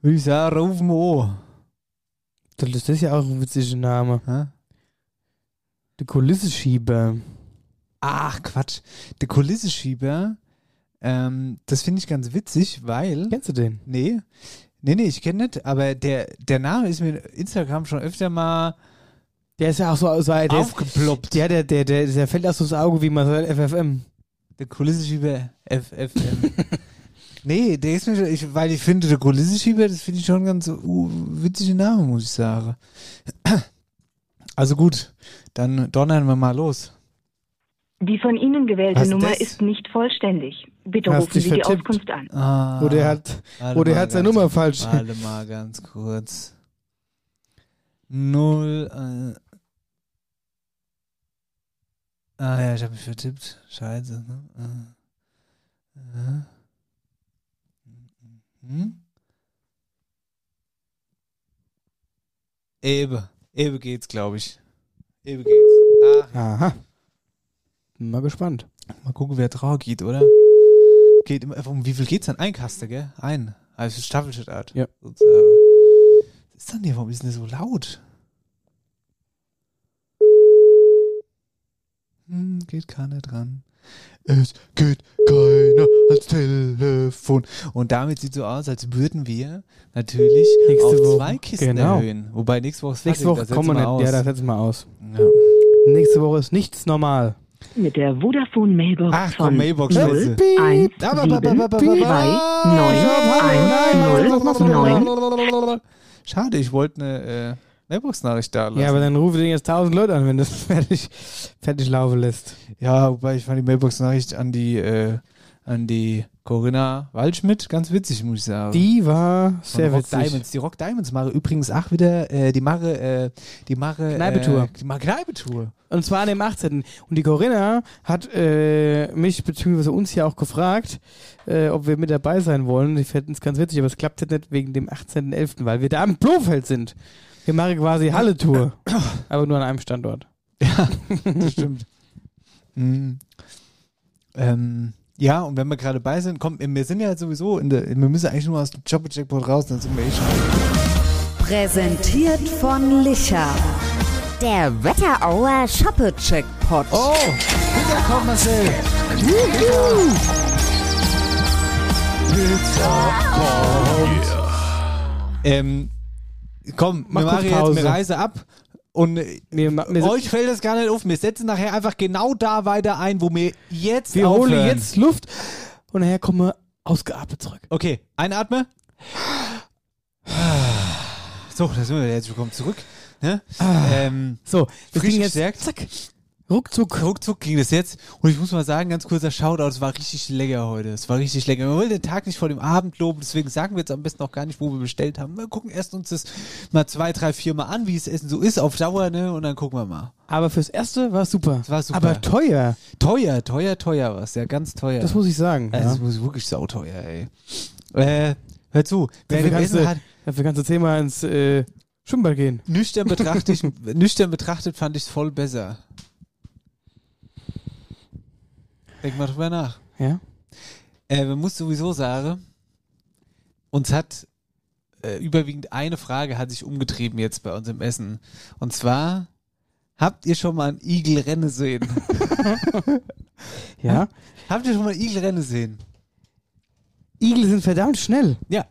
D: Würde ich sagen, rufen wir an.
C: Das ist ja auch ein witziger Name.
D: Hä?
C: Der Kulissenschieber.
D: Ach, Quatsch. Der Kulissenschieber, ähm, das finde ich ganz witzig, weil.
C: Kennst du den?
D: Nee. Nee, nee, ich kenne nicht, aber der, der Name ist mir in Instagram schon öfter mal
C: Der ist ja auch so, so der
D: aufgeploppt.
C: Ist, ja, der, der, der, der fällt aus so ins Auge wie Marcel FFM.
D: Der Kulissenschieber FFM. nee, der ist mir schon, ich, weil ich finde, der Kulissenschieber, das finde ich schon ganz uh, witzige Name, muss ich sagen. Also gut, dann donnern wir mal los.
O: Die von Ihnen gewählte
D: Was
O: Nummer
D: das?
O: ist nicht vollständig. Bitte
C: Hast
O: rufen Sie die
C: vertippt.
O: Auskunft an.
D: Ah,
C: Oder er hat, oder er
D: mal
C: hat seine Nummer falsch.
D: Warte mal ganz kurz. Null. Äh. Ah ja, ich habe mich vertippt. Scheiße. Ne? Äh. Hm? Ebe. Ebe geht's, glaube ich. Ebe geht's. Ach,
C: Aha. Bin mal gespannt.
D: Mal gucken, wer drauf geht, oder? Geht immer, um wie viel geht's dann? Ein Kaste, gell? Ein. Also Staffelstart.
C: Ja.
D: Sozusagen. Was ist denn hier? Warum ist denn so laut? Hm, geht keiner dran. Es geht keiner ans Telefon. Und damit sieht so aus, als würden wir natürlich
C: Nächste
D: auf
C: Woche.
D: zwei Kisten
C: Genau.
D: erhöhen. Wobei nächste Woche ist
C: Nächste Woche kommen wir nicht. Ja, da
D: aus.
C: setzen wir aus.
D: Ja.
C: Nächste Woche ist nichts normal.
O: Mit der Vodafone Mailbox
D: Ach komm,
O: von
D: Mailbox,
O: 0,
D: Scheiße.
O: 1,
D: Da, ba,
O: 7,
D: ba, ba, ba, ba,
O: 2,
D: ba.
O: 9, 1, 0, 9.
D: Schade, ich wollte eine äh, Mailbox-Nachricht da lassen.
C: Ja, aber dann rufe den jetzt tausend Leute an, wenn das fertig, fertig laufen lässt.
D: Ja, wobei ich fand die Mailbox-Nachricht an die, äh, an die Corinna Waldschmidt ganz witzig, muss ich sagen.
C: Die war sehr
D: Rock
C: witzig.
D: Diamonds. Die Rock Diamonds mache übrigens auch wieder, äh, die mache, äh, die mache,
C: Kneipetour.
D: Äh, die mache Kneipetour.
C: Und zwar an dem 18. Und die Corinna hat äh, mich bzw. uns hier auch gefragt, äh, ob wir mit dabei sein wollen. Die fänden es ganz witzig, aber es klappt jetzt nicht wegen dem 18.11., weil wir da am Blofeld sind. Wir machen quasi Halle-Tour, aber nur an einem Standort.
D: Ja, das stimmt. Mhm. Ähm, ja, und wenn wir gerade bei sind, komm, wir sind ja sowieso in der, wir müssen eigentlich nur aus dem Jobber-Jackpot raus, dann sind wir eh schon.
N: Präsentiert von Licher. Der Wetterauer Shoppe-Checkpot.
D: Oh, Pizza kommt, Marcel. Ähm, komm,
C: Mach
D: wir machen jetzt eine Reise ab. Und
C: Wir, wir,
D: euch fällt das gar nicht auf. Wir setzen nachher einfach genau da weiter ein, wo wir jetzt
C: wir holen
D: aufhören.
C: jetzt Luft und nachher kommen wir ausgeatmet zurück.
D: Okay, einatme. So, da sind wir jetzt willkommen zurück. Ne? Ähm,
C: So, wir
D: frisch
C: kriegen jetzt
D: gestärkt.
C: zack, ruckzuck.
D: Ruckzuck ging das jetzt. Und ich muss mal sagen, ganz kurzer Shoutout, es war richtig lecker heute. Es war richtig lecker. Wir wollen den Tag nicht vor dem Abend loben, deswegen sagen wir jetzt am besten auch gar nicht, wo wir bestellt haben. Wir gucken erst uns das mal zwei, drei, vier Mal an, wie es Essen so ist, auf Dauer, ne? Und dann gucken wir mal.
C: Aber fürs Erste war es super.
D: Das war super.
C: Aber teuer,
D: Teuer, teuer, teuer was. Ja, ganz teuer.
C: das muss ich sagen.
D: Also,
C: ja.
D: Das muss wirklich sauteuer, ey. Äh, hör zu, wer
C: Dafür
D: dem
C: kannst,
D: Essen
C: du,
D: hat,
C: dafür kannst du zehnmal ins äh, Schwimmbad gehen.
D: nüchtern betrachtet, nüchtern betrachtet fand ich es voll besser. Denk mal drüber nach.
C: Ja?
D: Äh, man muss sowieso sagen, uns hat äh, überwiegend eine Frage hat sich umgetrieben jetzt bei uns im Essen. Und zwar, habt ihr schon mal ein Igelrennen gesehen?
C: Ja?
D: habt ihr schon mal ein Igelrennen gesehen?
C: Igel sind verdammt schnell.
D: Ja.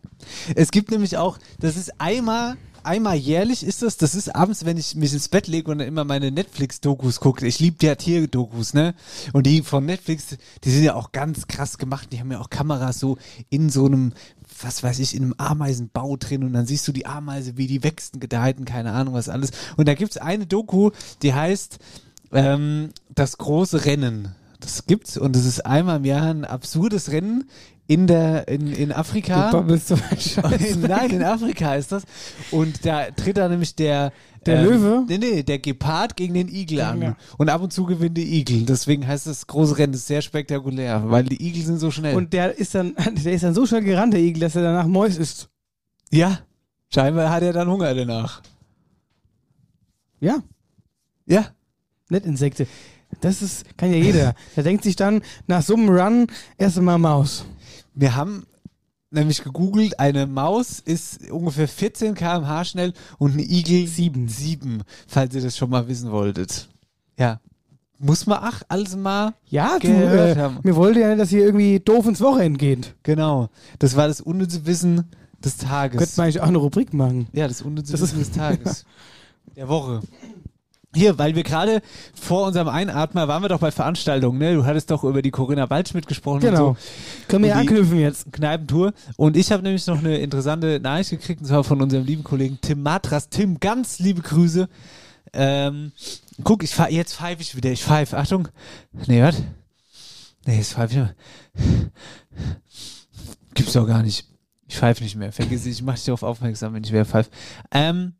D: Es gibt nämlich auch, das ist einmal, einmal jährlich ist das, das ist abends, wenn ich mich ins Bett lege und dann immer meine Netflix-Dokus gucke. Ich liebe ja Tier-Dokus, ne? Und die von Netflix, die sind ja auch ganz krass gemacht. Die haben ja auch Kameras so in so einem, was weiß ich, in einem Ameisenbau drin und dann siehst du die Ameise, wie die wächst und gedeiht und keine Ahnung was alles. Und da gibt's eine Doku, die heißt ähm, Das große Rennen. Das gibt's und es ist einmal im Jahr ein absurdes Rennen in der in, in Afrika.
C: Du babbelst so einen Scheiß
D: Nein, in Afrika ist das. Und da tritt da nämlich der
C: Der Löwe?
D: Nee, nee, der Gepard gegen den Igel an.
C: Ja.
D: Und ab und zu gewinnt der Igel. Deswegen heißt das große Rennen ist sehr spektakulär, weil die Igel sind so schnell.
C: Und der ist dann, der ist dann so schnell gerannt, der Igel, dass er danach Mäus ist.
D: ja, scheinbar hat er dann Hunger danach.
C: Ja.
D: Ja.
C: Nicht Insekte. Das ist, kann ja jeder. Der denkt sich dann nach so einem Run erst einmal Maus.
D: Wir haben nämlich gegoogelt, eine Maus ist ungefähr 14 km/h schnell und ein Igel 7. 7, falls ihr das schon mal wissen wolltet. Ja. Muss man ach alles mal
C: Ja, du,
D: gehört
C: äh,
D: haben.
C: mir wollte ja nicht, dass hier irgendwie doof ins Wochenende geht.
D: Genau. Das war das unnütze Wissen des Tages.
C: Könnte man eigentlich auch eine Rubrik machen.
D: Ja, das unnütze
C: Das
D: Wissen des Tages. Der Woche. Hier, weil wir gerade vor unserem Einatmer waren wir doch bei Veranstaltungen, ne? Du hattest doch über die Corinna Waldschmidt gesprochen.
C: Genau.
D: Und so.
C: Können wir ja anknüpfen jetzt.
D: Kneipentour. Und ich habe nämlich noch eine interessante Nachricht gekriegt, und zwar von unserem lieben Kollegen Tim Matras. Tim, ganz liebe Grüße. Ähm, guck, ich fahr, jetzt pfeife ich wieder. Ich pfeife. Achtung. Nee, was? Nee, jetzt pfeife ich nicht mehr. Gibt's doch gar nicht. Ich pfeife nicht mehr. Vergiss ich mach dich darauf aufmerksam, wenn ich wieder pfeife. Ähm,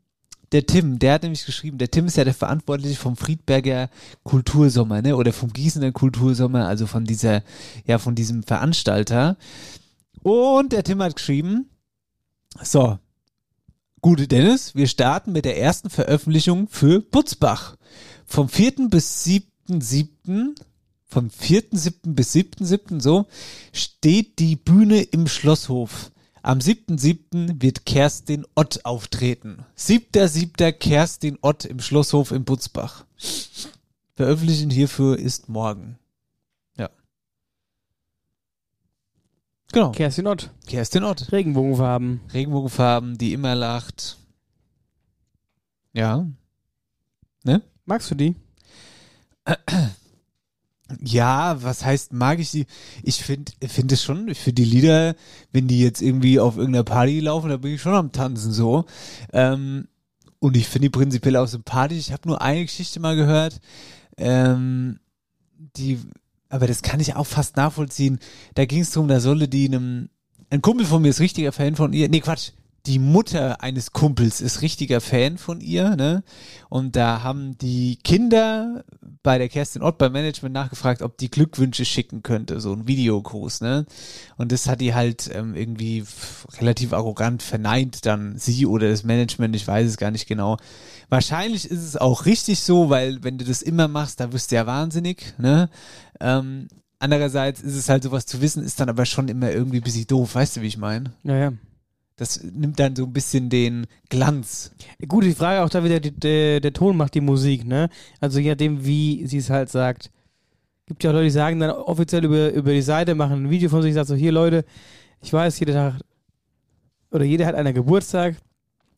D: der Tim, der hat nämlich geschrieben, der Tim ist ja der Verantwortliche vom Friedberger Kultursommer, ne? Oder vom Gießener Kultursommer, also von dieser, ja, von diesem Veranstalter. Und der Tim hat geschrieben, so, gute Dennis, wir starten mit der ersten Veröffentlichung für Butzbach. Vom 4. bis 7.7., vom 4.7. bis 7.7. so, steht die Bühne im Schlosshof. Am 7.7. wird Kerstin Ott auftreten. 7.7. Kerstin Ott im Schlosshof in Butzbach. Veröffentlichen hierfür ist morgen. Ja. Genau.
C: Kerstin Ott.
D: Kerstin Ott.
C: Regenbogenfarben.
D: Regenbogenfarben, die immer lacht. Ja. Ne?
C: Magst du die?
D: Ja, was heißt, mag ich die? Ich finde finde es schon, ich finde die Lieder, wenn die jetzt irgendwie auf irgendeiner Party laufen, da bin ich schon am Tanzen so. Ähm, und ich finde die prinzipiell auch sympathisch. Ich habe nur eine Geschichte mal gehört, ähm, die, aber das kann ich auch fast nachvollziehen. Da ging es darum, da solle die einem, ein Kumpel von mir ist richtiger Fan von ihr, nee Quatsch, die Mutter eines Kumpels ist richtiger Fan von ihr, ne? Und da haben die Kinder bei der Kerstin Ott beim Management nachgefragt, ob die Glückwünsche schicken könnte, so ein Videogruß, ne? Und das hat die halt ähm, irgendwie relativ arrogant verneint, dann sie oder das Management, ich weiß es gar nicht genau. Wahrscheinlich ist es auch richtig so, weil wenn du das immer machst, da wirst du ja wahnsinnig, ne? Ähm, andererseits ist es halt sowas zu wissen, ist dann aber schon immer irgendwie ein bisschen doof, weißt du, wie ich meine?
C: Ja, ja.
D: Das nimmt dann so ein bisschen den Glanz.
C: Gut, die Frage auch da wieder, die, der, der Ton macht die Musik, ne? Also je nachdem, wie sie es halt sagt. Gibt ja auch Leute, die sagen dann offiziell über, über die Seite, machen ein Video von sich, sagt so, hier Leute, ich weiß, jeder Tag oder jeder hat einen Geburtstag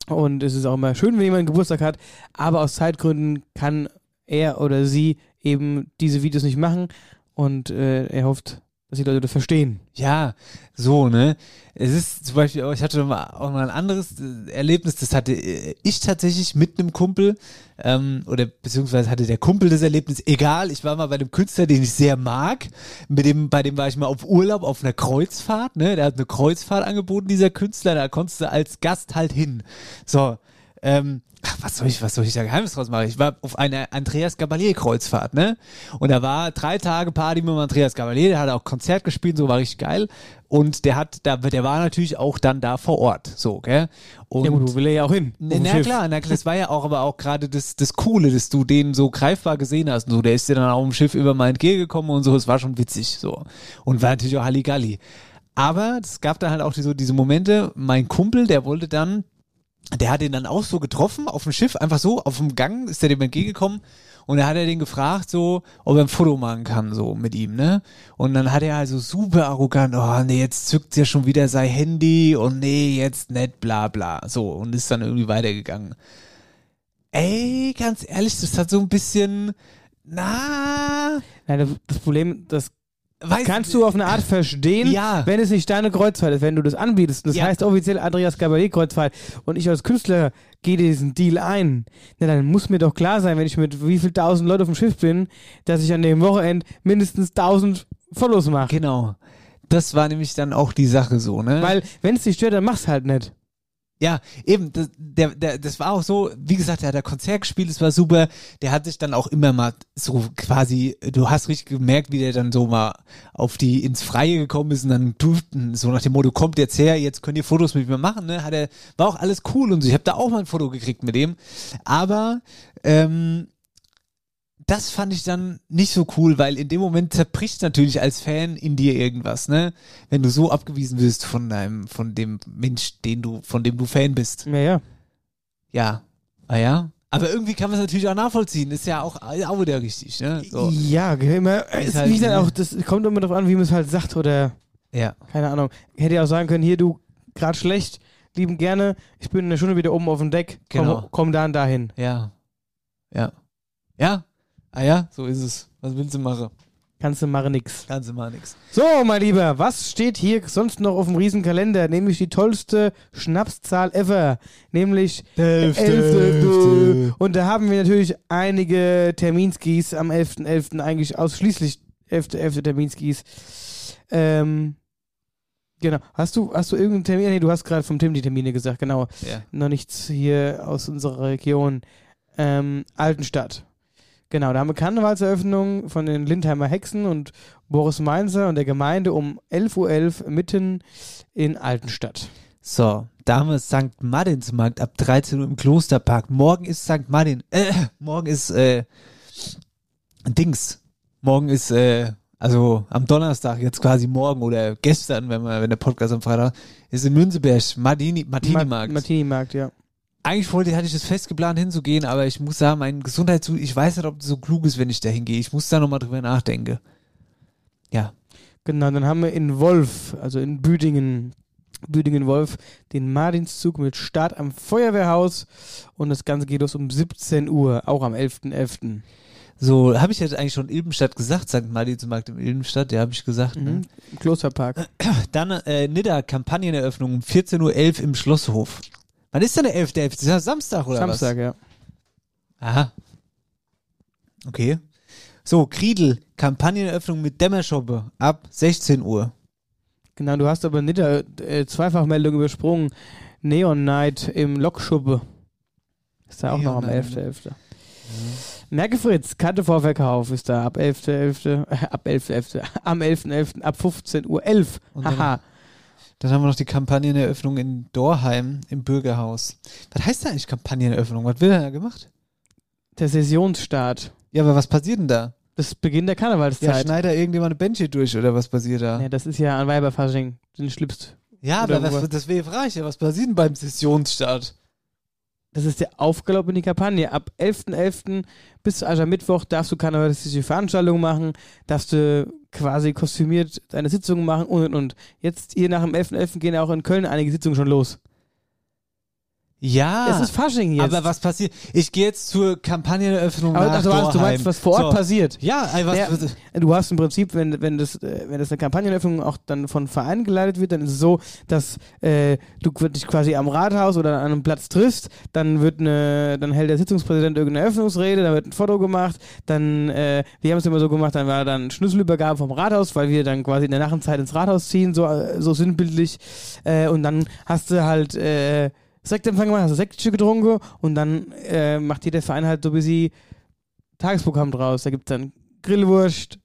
C: und es ist auch immer schön, wenn jemand einen Geburtstag hat, aber aus Zeitgründen kann er oder sie eben diese Videos nicht machen und äh, er hofft, dass die Leute das verstehen.
D: Ja, so, ne? Es ist zum Beispiel, ich hatte auch mal ein anderes äh, Erlebnis, das hatte äh, ich tatsächlich mit einem Kumpel, ähm, oder beziehungsweise hatte der Kumpel das Erlebnis, egal, ich war mal bei einem Künstler, den ich sehr mag, mit dem, bei dem war ich mal auf Urlaub auf einer Kreuzfahrt, ne? Der hat eine Kreuzfahrt angeboten, dieser Künstler, da konntest du als Gast halt hin. So, ähm, was soll ich, was soll ich da Geheimnis draus machen? Ich war auf einer Andreas Gabalier Kreuzfahrt, ne? Und da war drei Tage Party mit dem Andreas Gabalier, der hat auch Konzert gespielt, so war richtig geil. Und der hat, da, der war natürlich auch dann da vor Ort, so, gell? Und
C: ja gut, wo will er ja auch hin?
D: na,
C: dem
D: na
C: Schiff.
D: klar, na klar, das war ja auch aber auch gerade das, das Coole, dass du den so greifbar gesehen hast. Und so, der ist dir dann auf dem Schiff über mal entgegengekommen und so, es war schon witzig, so. Und war natürlich auch Halligalli. Aber es gab dann halt auch so diese Momente, mein Kumpel, der wollte dann, der hat ihn dann auch so getroffen auf dem Schiff, einfach so, auf dem Gang ist der dem entgegengekommen und da hat er den gefragt, so, ob er ein Foto machen kann, so mit ihm, ne? Und dann hat er also super arrogant, oh nee, jetzt zückt ja schon wieder sein Handy und nee, jetzt nicht, bla bla. So, und ist dann irgendwie weitergegangen. Ey, ganz ehrlich, das hat so ein bisschen, na,
C: Nein, das Problem, das
D: Weiß-
C: kannst du auf eine Art verstehen,
D: Ja.
C: wenn es nicht deine Kreuzfahrt ist, wenn du das anbietest. Das
D: Ja.
C: heißt offiziell Andreas Gabalier Kreuzfahrt und ich als Künstler gehe diesen Deal ein. Na, dann muss mir doch klar sein, wenn ich mit wie viel tausend Leuten auf dem Schiff bin, dass ich an dem Wochenende mindestens tausend Follows mache.
D: Genau. das war nämlich dann auch die Sache so, ne?
C: Weil, wenn es dich stört, dann mach's halt nicht.
D: Ja, eben, das, der, der, das war auch so, wie gesagt, der hat ein Konzert gespielt, es war super. Der hat sich dann auch immer mal so quasi, du hast richtig gemerkt, wie der dann so mal auf die ins Freie gekommen ist und dann durften, so nach dem Motto, kommt jetzt her, jetzt könnt ihr Fotos mit mir machen, ne? Hat er, war auch alles cool und so. Ich habe da auch mal ein Foto gekriegt mit dem. Aber ähm, das fand ich dann nicht so cool, weil in dem Moment zerbricht natürlich als Fan in dir irgendwas, ne? Wenn du so abgewiesen wirst von deinem, von dem Mensch, den du, von dem du Fan bist.
C: Ja, ja.
D: Ja. Ah ja. Aber irgendwie kann man es natürlich auch nachvollziehen. Ist ja auch, auch wieder richtig, ne? So.
C: Ja, immer,
D: Ist
C: ist
D: halt,
C: wie
D: ne?
C: auch, das kommt immer darauf an, wie man es halt sagt oder
D: Ja.
C: keine Ahnung. Hätte ja auch sagen können, hier du, gerade schlecht, lieben gerne, ich bin eine Stunde wieder oben auf dem Deck, komm,
D: Genau.
C: komm da und dahin.
D: Ja. Ja. Ja. Ah ja, so ist es. Was willst du machen?
C: Kannst du machen nix.
D: Kannst du machen nix.
C: So, mein Lieber, was steht hier sonst noch auf dem Riesenkalender? Nämlich die tollste Schnapszahl ever. Nämlich
D: Der elfte,
C: elfte.
D: elfte.
C: Und da haben wir natürlich einige Terminskis am 11.11. eigentlich ausschließlich 11.11. Terminskis. Ähm, genau. Hast du, hast du irgendeinen Termin? Nee, du hast gerade vom Tim die Termine gesagt, genau.
D: Ja.
C: Noch nichts hier aus unserer Region. Ähm, Altenstadt. Genau, da haben wir Karnevalseröffnung von den Lindheimer Hexen und Boris Mainzer und der Gemeinde um 11.11 Uhr mitten in Altenstadt.
D: So, da haben wir St. Martinsmarkt ab 13 Uhr im Klosterpark. Morgen ist St. Martin, äh, morgen ist, äh, Dings. Morgen ist, äh, also am Donnerstag, jetzt quasi morgen oder gestern, wenn man, wenn der Podcast am Freitag ist in Münzeberg, Martini, Martini-Markt.
C: Martini-Markt, ja.
D: Eigentlich wollte, hatte ich das fest geplant hinzugehen, aber ich muss sagen, mein Gesundheitszustand, ich weiß nicht, ob das so klug ist, wenn ich da hingehe. Ich muss da nochmal drüber nachdenken. Ja.
C: Genau, dann haben wir in Wolf, also in Büdingen, Büdingen-Wolf, den Martinszug mit Start am Feuerwehrhaus und das Ganze geht los um 17 Uhr, auch am 11.11.
D: So, habe ich jetzt eigentlich schon Ilbenstadt gesagt, St. Martinsmarkt im Ilbenstadt, ja, habe ich gesagt. Ne?
C: Mhm. Im Klosterpark.
D: Dann äh, Nidda, Kampagneneröffnung um 14.11 Uhr im Schlosshof. Wann ist denn der 11.11.? Das ist ja Samstag oder
C: Samstag,
D: was?
C: ja.
D: Aha. Okay. So, Kriedel, Kampagneneröffnung mit Dämmerschoppe ab 16 Uhr.
C: Genau, du hast aber nicht äh, Zweifachmeldung übersprungen. Neon Night im Lokschuppe. Ist da auch noch am
D: Neon
C: 11.11. Merke Fritz, Kartevorverkauf ist da ab 11.11. Äh, ab 11.11. am 11.11. ab 15 Uhr 11. Haha.
D: Dann haben wir noch die Kampagneneröffnung in Dorheim im Bürgerhaus. Was heißt da eigentlich Kampagneneröffnung? Was wird da gemacht?
C: Der Sessionsstart.
D: Ja, aber was passiert denn da?
C: Das Beginn der
D: Ja,
C: Karnevalszeit.
D: schneidet da irgendjemand eine Bench durch oder was passiert da?
C: Ja, das ist ja an Weiberfasching. Den schlüpft.
D: Ja, aber was, das wäre Frage, was passiert denn beim Sessionsstart?
C: Das ist der Aufgalopp in die Kampagne. Ab 11.11. bis zu Aschermittwoch darfst du karnevalistische Veranstaltungen machen, darfst du quasi kostümiert deine Sitzungen machen und und und. Jetzt hier nach dem 11.11. gehen ja auch in Köln einige Sitzungen schon los.
D: Ja.
C: Es ist Fasching jetzt.
D: Aber was passiert? Ich gehe jetzt zur Kampagneneröffnung
C: Aber
D: nach
C: ach, du, meinst, du
D: Dorheim.
C: meinst, was vor Ort
D: So.
C: passiert?
D: Ja, was,
C: Ja, du hast im Prinzip, wenn, wenn, das, äh, wenn das eine Kampagneneröffnung auch dann von Vereinen geleitet wird, dann ist es so, dass äh, du dich quasi am Rathaus oder an einem Platz triffst, dann wird eine, dann hält der Sitzungspräsident irgendeine Eröffnungsrede, dann wird ein Foto gemacht, dann, äh, wir haben es immer so gemacht, dann war dann Schlüsselübergabe vom Rathaus, weil wir dann quasi in der Nachtzeit ins Rathaus ziehen, so, äh, so sinnbildlich, äh, und dann hast du halt, äh, Sektempfang gemacht, hast du Sektstück getrunken und dann äh, macht jeder Verein halt so ein bisschen Tagesprogramm draus. Da gibt es dann Grillwurst,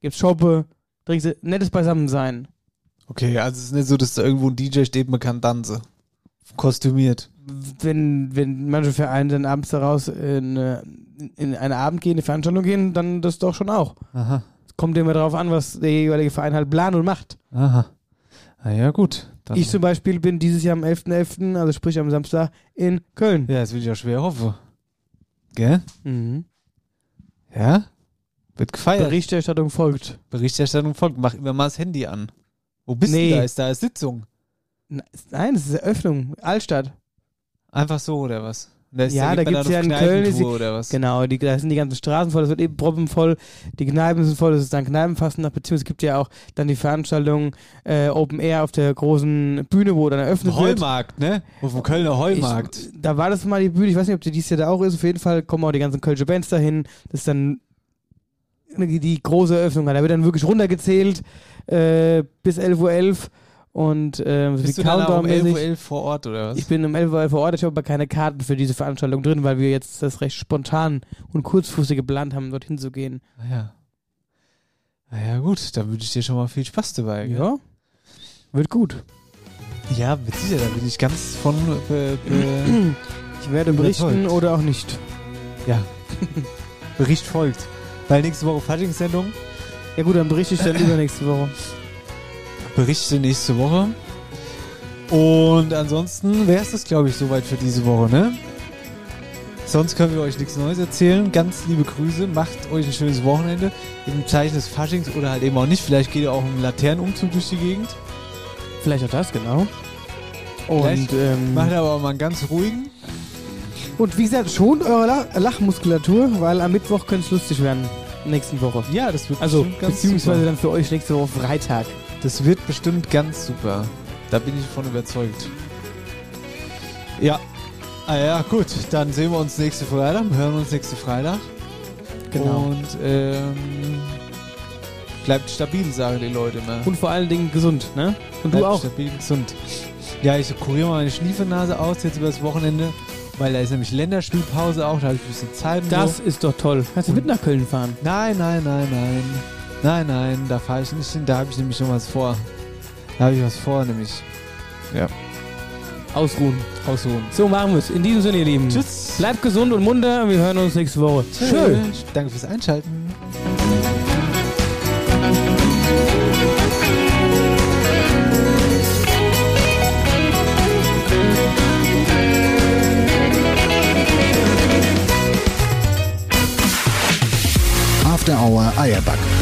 C: gibt's Schoppe, trinkst du nettes Beisammensein.
D: Okay, also es ist nicht so, dass da irgendwo ein DJ steht, man kann tanzen. Kostümiert.
C: Wenn, wenn manche Vereine dann abends daraus in, äh, in eine abendgehende Veranstaltung gehen, dann das doch schon auch.
D: Aha.
C: Es kommt immer darauf an, was der jeweilige Verein halt plant und macht.
D: Aha. Na ja, gut.
C: Ich zum Beispiel bin dieses Jahr am 11.11., also sprich am Samstag, in Köln.
D: Ja, das will ich auch schwer hoffen. Gell?
C: Mhm.
D: Ja? Wird gefeiert.
C: Berichterstattung folgt.
D: Berichterstattung folgt. Mach immer mal das Handy an. Wo bist
C: Nee.
D: du da? Ist da eine Sitzung?
C: Nein, das ist Eröffnung, Altstadt.
D: Einfach so, oder was? Ist
C: ja, da
D: man
C: gibt es ja in Köln. Ist die,
D: oder was?
C: Genau, die, da sind die ganzen Straßen voll, das wird eben proppenvoll, die Kneipen sind voll, das ist dann Kneipenfastnacht, beziehungsweise es gibt ja auch dann die Veranstaltung äh, Open Air auf der großen Bühne, wo dann eröffnet wird.
D: Heumarkt, ne? Auf dem Kölner Heumarkt.
C: Ich, da war das mal die Bühne, ich weiß nicht, ob die dieses Jahr da auch ist, auf jeden Fall kommen auch die ganzen Kölsche Bands dahin, das ist dann die, die große Eröffnung hat. Da wird dann wirklich runtergezählt äh, bis 11.11 Uhr. Und äh,
D: Bist
C: wie
D: du dann auch um
C: Countdown-mäßig.
D: 11.11 Uhr vor Ort oder was?
C: Ich bin um 11 Uhr vor Ort, ich habe aber keine Karten für diese Veranstaltung drin, weil wir jetzt das recht spontan und kurzfristig geplant haben, dorthin zu gehen.
D: Ah ja. Na ja, gut, dann wünsche ich dir schon mal viel Spaß dabei. gell?
C: Ja, wird gut.
D: Ja, mit Sicherheit, da bin ich ganz von. Äh, äh,
C: Ich werde berichten oder auch nicht.
D: Ja. Bericht folgt. Weil nächste Woche Faschingssendung.
C: Ja gut, dann berichte ich dann übernächste Woche.
D: Berichte nächste Woche. Und ansonsten wäre es das, glaube ich, soweit für diese Woche, ne? Sonst können wir euch nichts Neues erzählen. Ganz liebe Grüße. Macht euch ein schönes Wochenende. Im Zeichen des Faschings oder halt eben auch nicht. Vielleicht geht ihr auch im Laternenumzug durch die Gegend.
C: Vielleicht auch das, genau. Und, ähm,
D: macht aber auch mal einen ganz ruhigen.
C: und wie gesagt, schont eure Lach Lachmuskulatur, weil am Mittwoch könnte es lustig werden. Nächsten Woche.
D: Ja, das wird
C: Also, beziehungsweise
D: super.
C: dann für euch nächste Woche Freitag.
D: Das wird bestimmt ganz super. Da bin ich von überzeugt. Ja. Ah ja, gut. Dann sehen wir uns nächste Freitag. Hören uns nächste Freitag.
C: Genau.
D: Und ähm, bleibt stabil, sagen die Leute immer.
C: Und vor allen Dingen gesund, ne? Und du
D: Bleibt
C: auch.
D: stabil gesund. Ja, ich kuriere mal meine Schniefenase aus jetzt übers Wochenende, weil da ist nämlich Länderspielpause auch, da habe ich ein bisschen Zeit.
C: Das
D: so.
C: ist doch toll. Kannst du mit nach Köln fahren?
D: Nein, nein, nein, nein. Nein, nein, da fahre ich nicht hin, da habe ich nämlich noch was vor. Da habe ich was vor, nämlich. Ja.
C: Ausruhen.
D: Ausruhen.
C: So machen wir es. In diesem Sinne, ihr Lieben.
D: Tschüss.
C: Bleibt gesund und munter. Wir hören uns nächste Woche.
D: Tschüss. Danke fürs Einschalten.
A: After Hour Eierback.